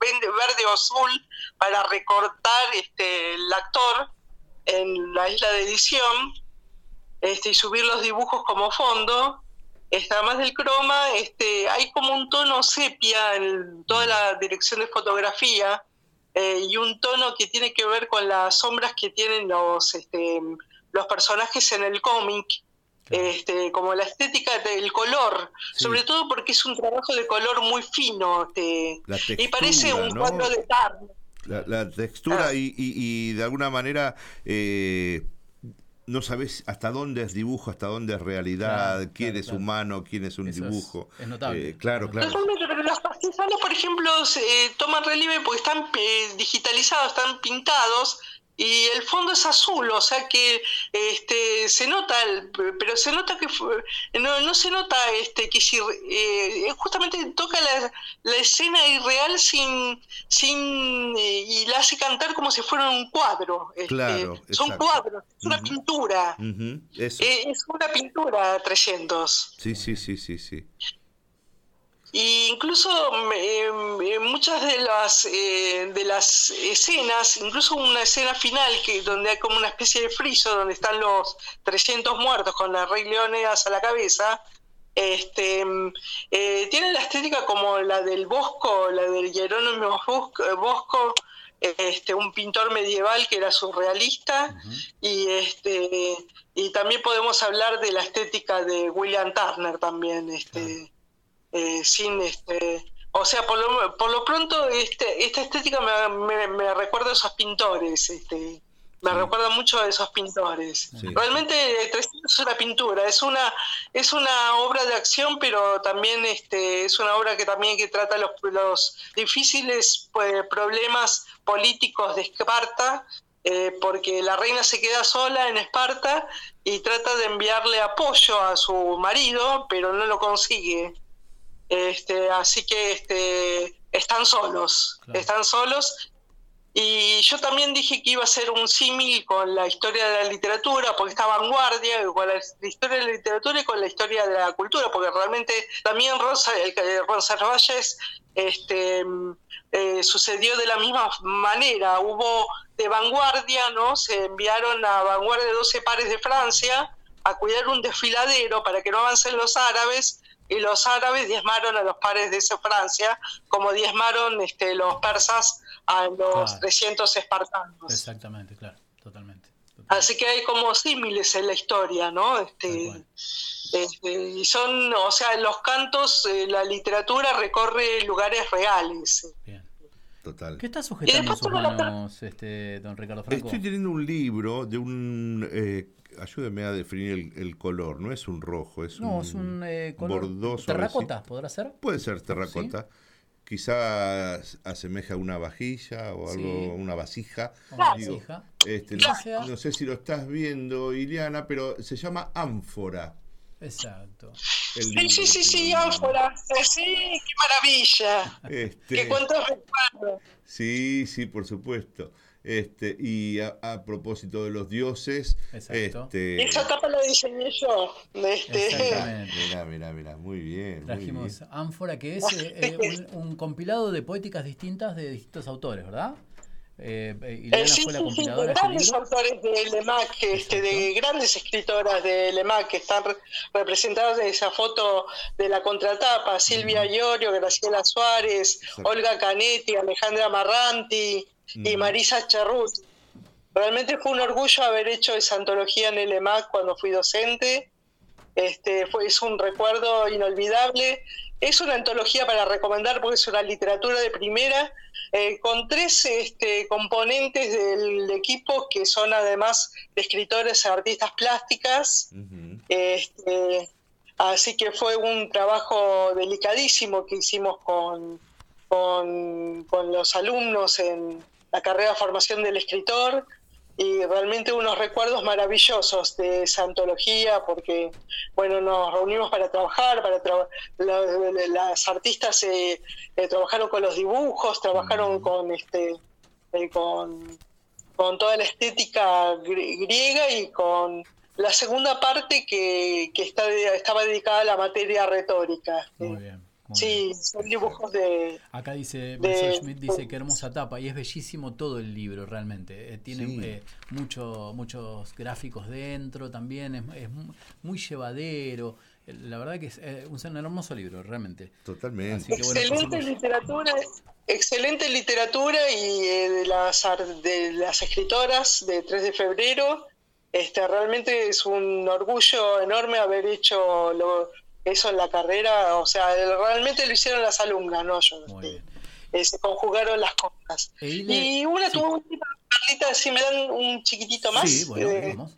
verde, verde o azul para recortar este, el actor en la isla de edición este, y subir los dibujos como fondo. Este, además del croma, este, hay como un tono sepia en toda la dirección de fotografía eh, y un tono que tiene que ver con las sombras que tienen los, este, los personajes en el cómic, este, como la estética del color, sobre todo porque es un trabajo de color muy fino este, La y parece textura, un ¿no? cuadro de Turner. La, la textura y, y- y de alguna manera eh, no sabes hasta dónde es dibujo, hasta dónde es realidad, Claro, quién claro, es claro. humano, quién es un Eso dibujo. es notable. Eh, claro, claro. Totalmente, pero los partisanos, por ejemplo, se- eh, toman relieve porque están eh, digitalizados, están pintados y el fondo es azul, o sea que este se nota, el- pero se nota que no, no se nota este que si eh, justamente toca la, la escena irreal sin sin eh, y la hace cantar como si fuera un cuadro. este, Claro, son cuadros, es una pintura, eso. eh, es una pintura 300. Sí, sí, sí, sí, sí. Y incluso eh, muchas de las eh, de las escenas, incluso una escena final que donde hay como una especie de friso donde están los 300 muertos con la Rey Leónidas a la cabeza, este eh, tiene la estética como la del Bosco, la del Jerónimo Bosco, eh, Bosco, este un pintor medieval que era surrealista y este y también podemos hablar de la estética de William Turner también este eh, sin este o sea por lo, por lo pronto este, esta estética me, me- me recuerda a esos pintores este me recuerda mucho a esos pintores. Realmente eh, 300 es una pintura es una es una obra de acción pero también este es una obra que también que trata los, los difíciles pues, problemas políticos de Esparta eh, porque la reina se queda sola en Esparta y trata de enviarle apoyo a su marido pero no lo consigue este, así que este, están solos, están solos. Y yo también dije que iba a ser un símil con la historia de la literatura, porque esta vanguardia, con la, historia de la literatura y con la historia de la cultura, porque realmente también Rosa, el, Roncesvalles este, eh, sucedió de la misma manera. Hubo de vanguardia, ¿no? Se enviaron a vanguardia de 12 pares de Francia a cuidar un desfiladero para que no avancen los árabes y los árabes diezmaron a los pares de esa Francia, como diezmaron este, los persas a los Claro. 300 espartanos. Exactamente, claro, totalmente. Así que hay como símiles en la historia, ¿no? Este, este, y son, o sea, en los cantos, eh, la literatura recorre lugares reales. Total. ¿Qué está sujetando sus manos, este, don Ricardo Franco? Estoy teniendo un libro de un... eh, ayúdeme a definir el, el color. No es un rojo, es No, un, es un eh, color bordoso. terracota, ¿podrá ser? Puede ser terracota. Quizás asemeja a una vajilla o algo, Sí. una vasija. Una Digo, vasija. este, no, no sé si lo estás viendo, Iliana, pero se llama ánfora. Exacto. el Sí, sí, sí, sí, ánfora. Sí, qué maravilla. Este, Qué cuántos recuerdos. Sí, sí, por supuesto. Este, y a, a propósito de los dioses, este, Esa tapa la diseñé yo. Este, Mirá, mirá, mirá, muy bien. muy Trajimos bien. Ánfora, que es eh, eh, un, un compilado de poéticas distintas de distintos autores, ¿verdad? Eh, eh, Eh, Ileana sí, fue la sí, sí, de este grandes autores de LEMAC, este, de grandes escritoras de LEMAC que están re- representadas en esa foto de la contratapa, Silvia Iorio, Graciela Suárez, Olga Canetti, Alejandra Marranti y Marisa Charrut. Realmente fue un orgullo haber hecho esa antología en el EMAC cuando fui docente. Este, fue, es un recuerdo inolvidable. Es una antología para recomendar porque es una literatura de primera, eh, con tres este, componentes del equipo que son además de escritores e artistas plásticas. Este, así que fue un trabajo delicadísimo que hicimos con, con, con los alumnos en la carrera de formación del escritor y realmente unos recuerdos maravillosos de esa antología porque bueno nos reunimos para trabajar para tra- la- la- las artistas eh, eh, trabajaron con los dibujos trabajaron con este eh, con con toda la estética gr- griega y con la segunda parte que, que está de- estaba dedicada a la materia retórica Muy bien. Sí son dibujos de Acá dice, de- Marcel Schmidt dice que hermosa tapa y es bellísimo todo el libro realmente. Eh, tiene Sí. eh, mucho, muchos gráficos dentro también, es, es mu- muy llevadero. La verdad que es eh, un, un hermoso libro, realmente. Totalmente. Así que bueno, excelente literatura excelente literatura y eh, de las de las escritoras de 3 de febrero este realmente es un orgullo enorme haber hecho lo- eso en la carrera o sea realmente lo hicieron las alumnas no yo este, eh, se conjugaron las cosas E y una sí. tuvo un Carlita si me dan un chiquitito más Sí, bueno, eh, vamos.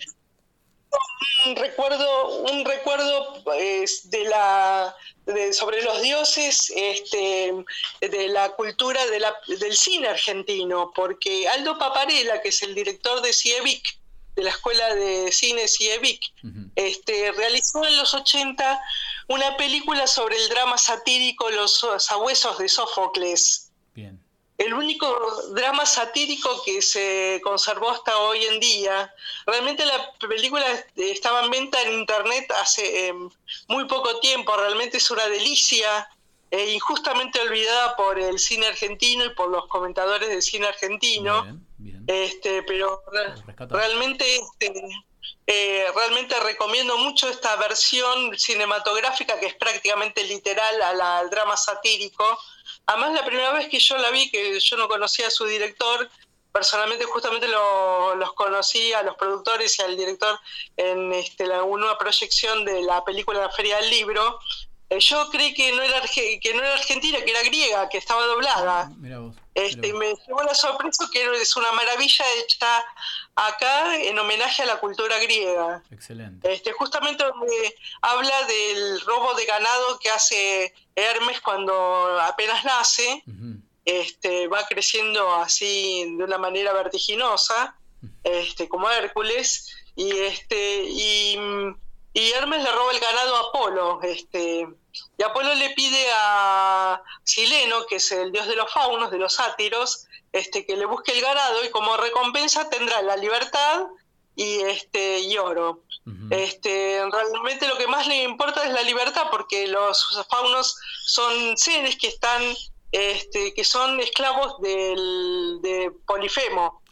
un recuerdo un recuerdo eh, de la de- sobre los dioses este de la cultura de la- del cine argentino porque Aldo Paparella que es el director de CIEVIC de la escuela de cine CIEVIC este realizó en los 80 una película sobre el drama satírico Los sabuesos de Sófocles. El único drama satírico que se conservó hasta hoy en día. Realmente la película estaba en venta en internet hace eh, muy poco tiempo, realmente es una delicia, eh, injustamente olvidada por el cine argentino y por los comentadores de cine argentino. Este, pero re- realmente este, eh, realmente recomiendo mucho esta versión cinematográfica que es prácticamente literal a la- al drama satírico. Además, la primera vez que yo la vi, que yo no conocía a su director, personalmente justamente lo- los conocí a los productores y al director en este, la, una proyección de la película La Feria del Libro. Eh, yo creí que no, era que no era argentina, que era griega, que estaba doblada. Mira vos. Este, y me llevó la sorpresa que es una maravilla hecha acá en homenaje a la cultura griega. Excelente. Este, justamente donde habla del robo de ganado que hace Hermes cuando apenas nace, este, va creciendo así de una manera vertiginosa, este, como Hércules, y este, y, y Hermes le roba el ganado a Apolo, este, y Apolo le pide a Sileno, que es el dios de los faunos, de los sátiros, este, que le busque el ganado y como recompensa tendrá la libertad y este y oro. Este, realmente lo que más le importa es la libertad porque los faunos son seres que están este, que son esclavos del de Polifemo.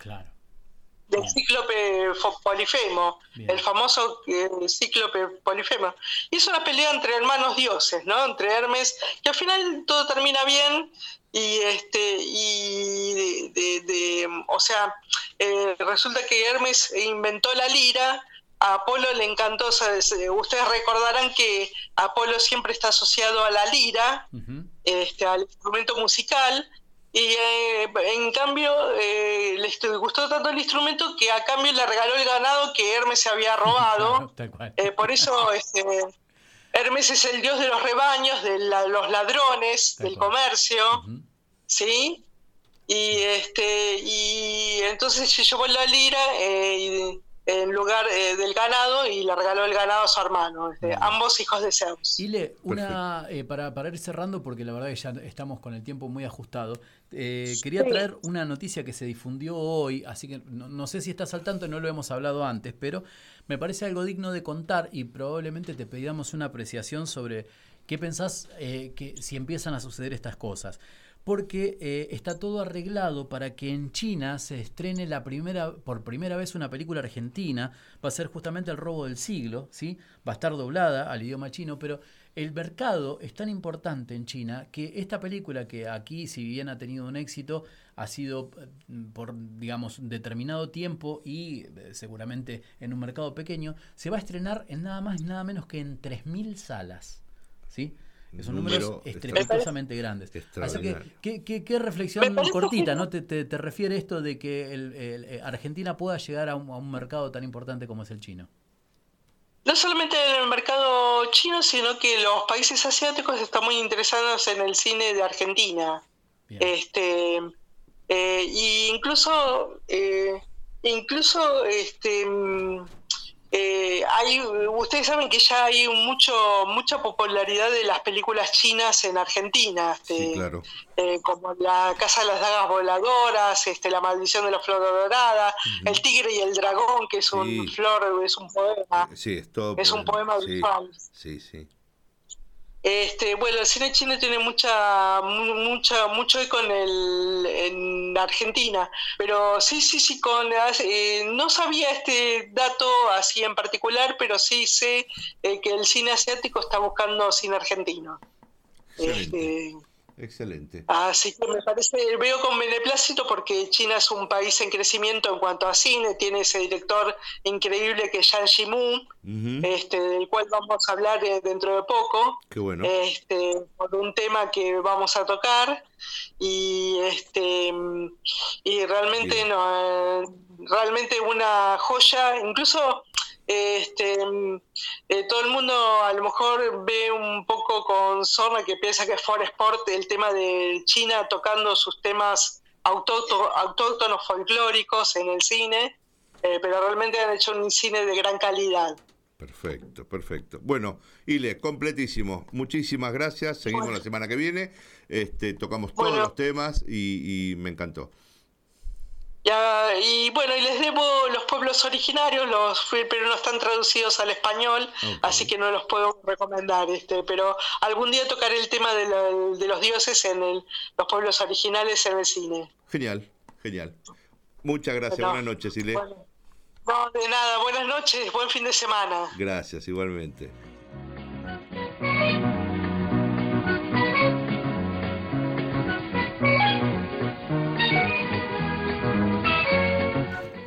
Del cíclope Polifemo, el famoso eh, cíclope Polifemo. Y es una pelea entre hermanos dioses, ¿no? Entre Hermes, que al final todo termina bien y este y de, de- de- o sea eh, resulta que Hermes inventó la lira a Apolo le encantó o sea, se- ustedes recordarán que Apolo siempre está asociado a la lira este, al instrumento musical y eh, en cambio eh, le estu- gustó tanto el instrumento que a cambio le regaló el ganado que Hermes se había robado. (laughs) Eh, por eso este, Hermes es el dios de los rebaños, de la- los ladrones, del comercio, ¿sí? Y este y entonces se llevó la lira eh, y- en lugar eh, del ganado y le regaló el ganado a su hermano, este, ambos hijos de Zeus. Ile, una, eh, para, para ir cerrando, porque la verdad que ya estamos con el tiempo muy ajustado, eh, quería Sí. traer una noticia que se difundió hoy, así que no, no sé si estás al tanto, no lo hemos hablado antes, pero me parece algo digno de contar y probablemente te pedamos una apreciación sobre qué pensás eh, que si empiezan a suceder estas cosas. Porque eh, está todo arreglado para que en China se estrene la primera, por primera vez una película argentina. Va a ser justamente El robo del siglo, ¿sí? Va a estar doblada al idioma chino, pero el mercado es tan importante en China que esta película que aquí, si bien ha tenido un éxito, ha sido eh, por, digamos, determinado tiempo y eh, seguramente en un mercado pequeño, se va a estrenar en nada más y nada menos que en 3.000 salas. ¿Sí? Que son números Número estrepitosamente grandes. Así que, Extraordinario. ¿qué, qué- qué reflexión cortita, que- ¿no? Te, te- te refiere esto de que el- el- eh, Argentina pueda llegar a un, a un mercado tan importante como es el chino? No solamente en el mercado chino, sino que los países asiáticos están muy interesados en el cine de Argentina. Este, eh, y incluso, eh, incluso, este, eh, hay, ustedes saben que ya hay mucho, mucha popularidad de las películas chinas en Argentina. Este, Sí, claro. eh, como la Casa de las Dagas Voladoras, este, La Maldición de la Flor Dorada, El Tigre y el Dragón, que es un Sí. flor, es un poema. Sí, es todo. Es un poema visual. Sí, sí. Este, bueno, el cine chino tiene mucha, mu- mucha, mucho eco en, el, en Argentina, pero sí, sí, sí, con, eh, no sabía este dato así en particular, pero sí sé eh, que el cine asiático está buscando cine argentino. Este, Excelente. Así que me parece, veo con beneplácito porque China es un país en crecimiento en cuanto a cine, tiene ese director increíble que es Zhang Yimou, Ujú. este, del cual vamos a hablar eh, dentro de poco, Qué bueno. este, por un tema que vamos a tocar y este y realmente no, eh, realmente una joya, incluso este eh, todo el mundo a lo mejor ve un poco con sorna que piensa que es for sport el tema de China tocando sus temas autócto- autóctonos folclóricos en el cine, eh, pero realmente han hecho un cine de gran calidad. Perfecto, perfecto. Bueno, Ile, completísimo. Muchísimas gracias. Seguimos la semana que viene. Este, tocamos todos Bueno. los temas y, y me encantó. Ya, y bueno, y les debo los pueblos originarios, los pero no están traducidos al español, así que no los puedo recomendar. Este, pero algún día tocaré el tema de, la- de los dioses en el, los pueblos originales en el cine. Genial, genial. Muchas gracias. Bueno, Buenas noches, Ile. No, de nada, buenas noches, buen fin de semana. Gracias, igualmente.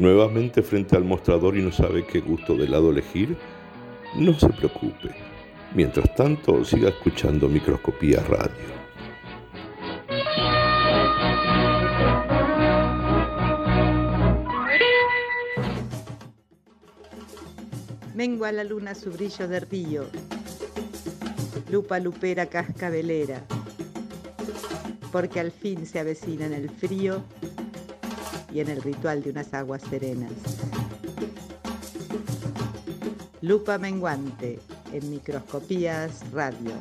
Nuevamente frente al mostrador y no sabe qué gusto de helado elegir, no se preocupe. Mientras tanto, siga escuchando Microscopía Radio. Mengua la luna su brillo de río, lupa lupera cascabelera, porque al fin se avecina en el frío y en el ritual de unas aguas serenas. Lupa menguante en microscopías radio.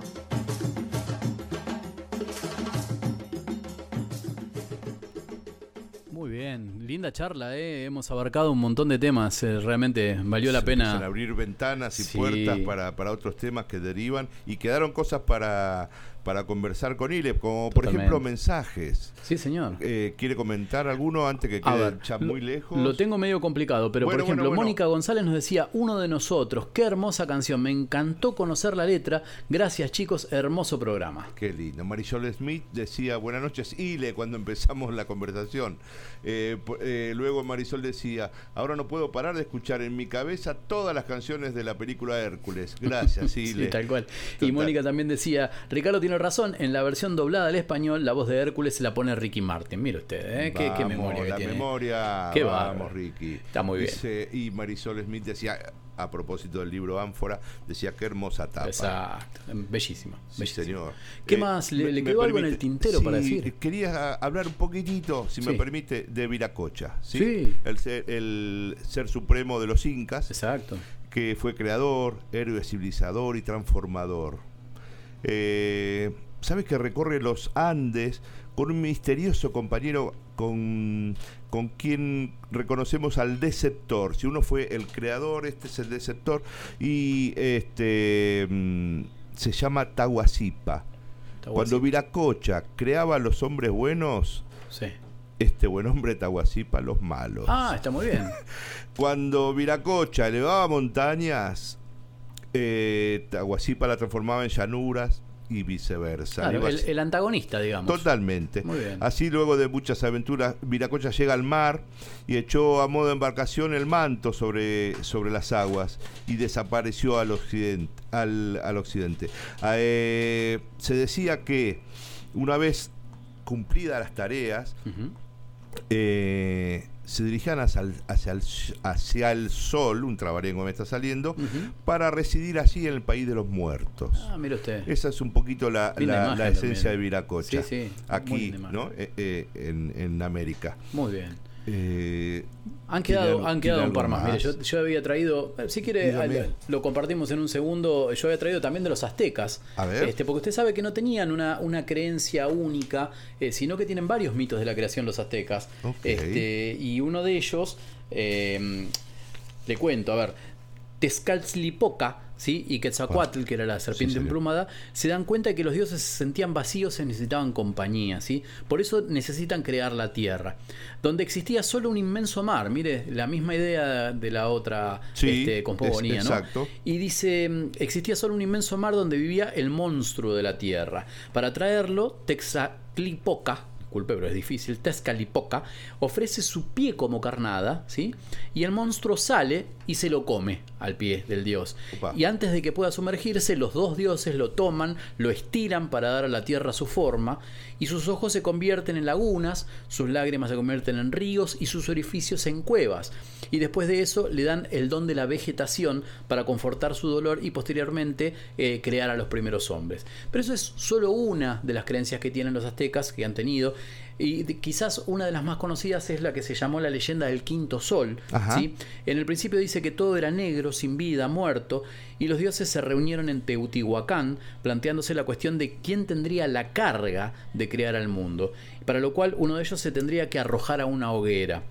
Muy bien, linda charla, ¿eh? hemos abarcado un montón de temas, eh, realmente valió la Se pena. abrir ventanas y Sí. puertas para, para otros temas que derivan y quedaron cosas para, para conversar con Ile, como por Totalmente. ejemplo mensajes. Sí, señor. Eh, ¿Quiere comentar alguno antes que quede ver, ya muy lejos? Lo tengo medio complicado, pero Bueno, por ejemplo, bueno, bueno. Mónica González nos decía, uno de nosotros, qué hermosa canción, me encantó conocer la letra, gracias chicos, hermoso programa. Qué lindo. Marisol Smith decía buenas noches, Ile, cuando empezamos la conversación. Eh, eh, luego Marisol decía, ahora no puedo parar de escuchar en mi cabeza todas las canciones de la película Hércules. Gracias, (laughs) Ile. Sí, tal cual. Y Mónica también decía, Ricardo tiene razón, en la versión doblada al español, la voz de Hércules se la pone Ricky Martin. Mire usted, ¿eh? qué, memoria que la tiene. memoria. Qué vamos. Ricky. Está muy bien. Y Marisol Smith decía, a propósito del libro Ánfora, decía qué hermosa tapa. Exacto, bellísimo. Sí, señor. ¿Qué Eh, más? ¿Le- me- le quedó algo en el tintero para decir? Quería hablar un poquitito, si me permite, de Viracocha. ¿sí? Sí. El, ser, el ser supremo de los incas. Exacto. Que fue creador, héroe civilizador y transformador. Eh, ¿Sabes que recorre los Andes con un misterioso compañero con, con quien reconocemos al Deceptor? Si uno fue el creador, este es el Deceptor, y este mm, se llama Tahuasipa. Cuando Viracocha creaba a los hombres buenos, Sí. este buen hombre Tahuasipa a los malos. Ah, está muy bien. (laughs) Cuando Viracocha elevaba montañas, eh, Tahuasipa la transformaba en llanuras y viceversa. Claro, el, el antagonista, digamos. Totalmente. Muy bien. Así luego de muchas aventuras, Viracocha llega al mar y echó a modo de embarcación el manto sobre, sobre las aguas y desapareció al occidente. Al, al occidente. Eh, se decía que una vez cumplidas las tareas, eh, se dirigían hacia el, hacia, el, hacia el sol, un trabarengo me está saliendo, para residir allí en el país de los muertos. Ah, mire usted. Esa es un poquito la, la- esencia también. de Viracocha. Sí, sí, Aquí. ¿no? Eh, eh, en, en América. Muy bien. Eh, Han ¿tiene quedado, han quedado un par más. Mire, yo, yo había traído, eh, si quiere, lo compartimos en un segundo. Yo había traído también de los aztecas. A ver. Este, porque usted sabe que no tenían una, una creencia única, eh, sino que tienen varios mitos de la creación los aztecas. Este, y uno de ellos, eh, le cuento, a ver, Tezcatlipoca, ¿sí? y Quetzalcoatl, que era la serpiente emplumada, se dan cuenta de que los dioses se sentían vacíos y necesitaban compañía, ¿sí? Por eso necesitan crear la tierra, donde existía solo un inmenso mar, mire, la misma idea de la otra Sí, este, es- ¿no? exacto. Y dice, mm, existía solo un inmenso mar donde vivía el monstruo de la tierra. Para traerlo, Texaclipoca, disculpe, pero es difícil, Tezcalipoca, ofrece su pie como carnada, ¿sí? Y el monstruo sale y se lo come al pie del dios. Y antes de que pueda sumergirse, los dos dioses lo toman, lo estiran para dar a la tierra su forma, y sus ojos se convierten en lagunas, sus lágrimas se convierten en ríos y sus orificios en cuevas. Y después de eso le dan el don de la vegetación para confortar su dolor y posteriormente eh, crear a los primeros hombres. Pero eso es solo una de las creencias que tienen los aztecas, que han tenido. Y de- quizás una de las más conocidas es la que se llamó la leyenda del quinto sol. ¿sí? En el principio dice que todo era negro, sin vida, muerto, y los dioses se reunieron en Teotihuacán, planteándose la cuestión de quién tendría la carga de crear al mundo, para lo cual uno de ellos se tendría que arrojar a una hoguera.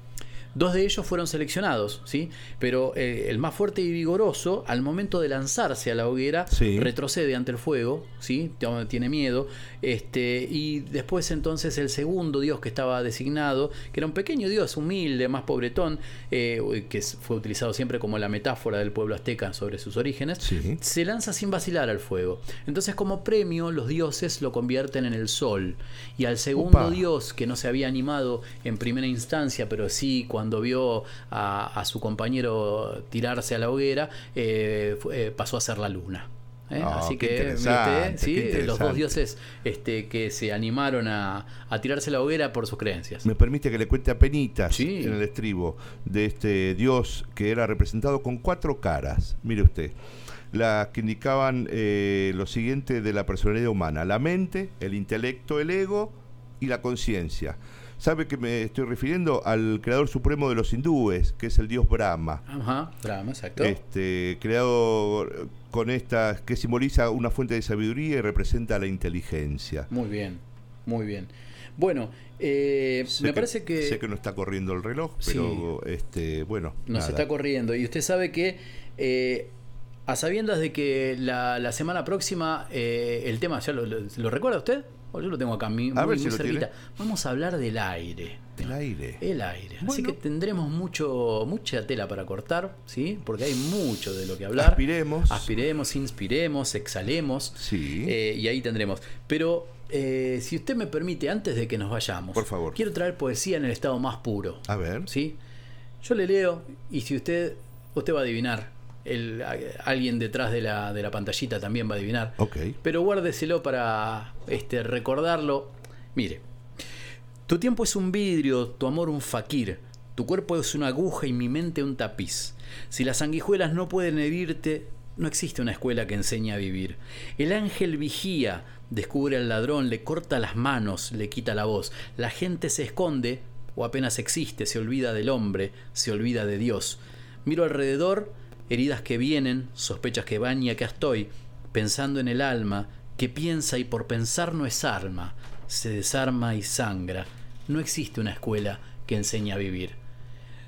Dos de ellos fueron seleccionados, ¿sí? Pero eh, el más fuerte y vigoroso, al momento de lanzarse a la hoguera, Sí. retrocede ante el fuego, ¿sí? Tiene miedo. Este, y después entonces el segundo dios que estaba designado, que era un pequeño dios humilde, más pobretón, eh, que fue utilizado siempre como la metáfora del pueblo azteca sobre sus orígenes, se lanza sin vacilar al fuego. Entonces como premio los dioses lo convierten en el sol. Y al segundo dios que no se había animado en primera instancia, pero sí cuando vio a, a su compañero tirarse a la hoguera, eh, eh, pasó a ser la luna. ¿eh? Ah, Así que usted, sí, los dos dioses este, que se animaron a, a tirarse a la hoguera por sus creencias. Me permite que le cuente a penitas en el estribo de este dios que era representado con cuatro caras. Mire usted, las que indicaban eh, lo siguiente de la personalidad humana: la mente, el intelecto, el ego y la conciencia. ¿Sabe que me estoy refiriendo al creador supremo de los hindúes, que es el dios Brahma? Ajá, Brahma, exacto. Este, creado con esta, que simboliza una fuente de sabiduría y representa la inteligencia. Muy bien, muy bien. Bueno, eh, me parece que, sé que no está corriendo el reloj, Sí. pero este, bueno, nos nada. está corriendo. Y usted sabe que, eh, a sabiendas de que la, la semana próxima eh, el tema, ¿ya lo, lo- lo recuerda usted? Yo lo tengo acá, A muy, ver si muy lo cerquita. Vamos a hablar del aire. El aire. El aire. Así que tendremos mucho, mucha tela para cortar, ¿sí? Porque hay mucho de lo que hablar. Aspiremos. Aspiremos, inspiremos, exhalemos. Sí. Eh, y ahí tendremos. Pero eh, si usted me permite, antes de que nos vayamos, Por favor. quiero traer poesía en el estado más puro. A ver. ¿Sí? Yo le leo y si usted, usted va a adivinar. El, alguien detrás de la, de la pantallita también va a adivinar. Pero guárdeselo para este, recordarlo. Mire, tu tiempo es un vidrio, tu amor un faquir, tu cuerpo es una aguja y mi mente un tapiz. Si las sanguijuelas no pueden herirte, no existe una escuela que enseñe a vivir. El ángel vigía, descubre al ladrón, le corta las manos, le quita la voz. La gente se esconde o apenas existe, se olvida del hombre, se olvida de Dios. Miro alrededor, heridas que vienen, sospechas que van y acá estoy, pensando en el alma, que piensa y por pensar no es arma, se desarma y sangra. No existe una escuela que enseñe a vivir.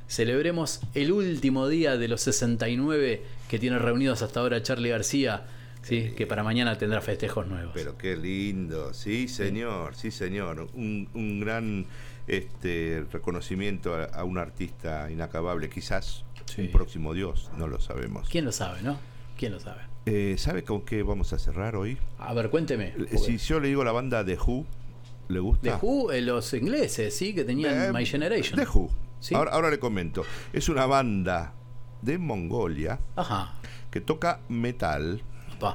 Celebremos el último día de los 69 que tiene reunidos hasta ahora Charlie García Sí, que para mañana tendrá festejos nuevos. Pero qué lindo, sí señor, sí señor. Un, un gran este, reconocimiento a, a un artista inacabable, quizás un próximo Dios, no lo sabemos. ¿Quién lo sabe, no? ¿Quién lo sabe? Eh, ¿Sabe con qué vamos a cerrar hoy? A ver, cuénteme. Eh, Si yo le digo la banda The Who, ¿le gusta? The Who, eh, los ingleses, sí, que tenían Eh, My Generation. The Who. Sí. Ahora, ahora le comento. Es una banda de Mongolia Ajá. que toca metal,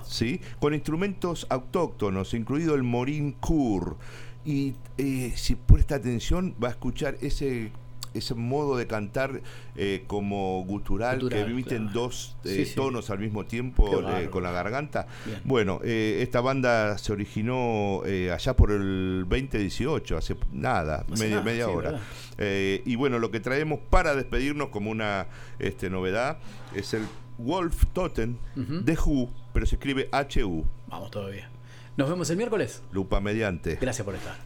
¿sí? Con instrumentos autóctonos, incluido el morin kur. Y eh, si presta atención, va a escuchar ese ese modo de cantar eh, como gutural, Gutural, que emiten claro. dos eh, Sí, sí. tonos al mismo tiempo eh, con la garganta. Bien. Bueno, eh, esta banda se originó allá por el 2018, hace nada, media, media sí, hora. y bueno, lo que traemos para despedirnos como una este, novedad es el Wolf Totem de Who, pero se escribe HU. Vamos todavía. Nos vemos el miércoles. Lupa mediante. Gracias por estar.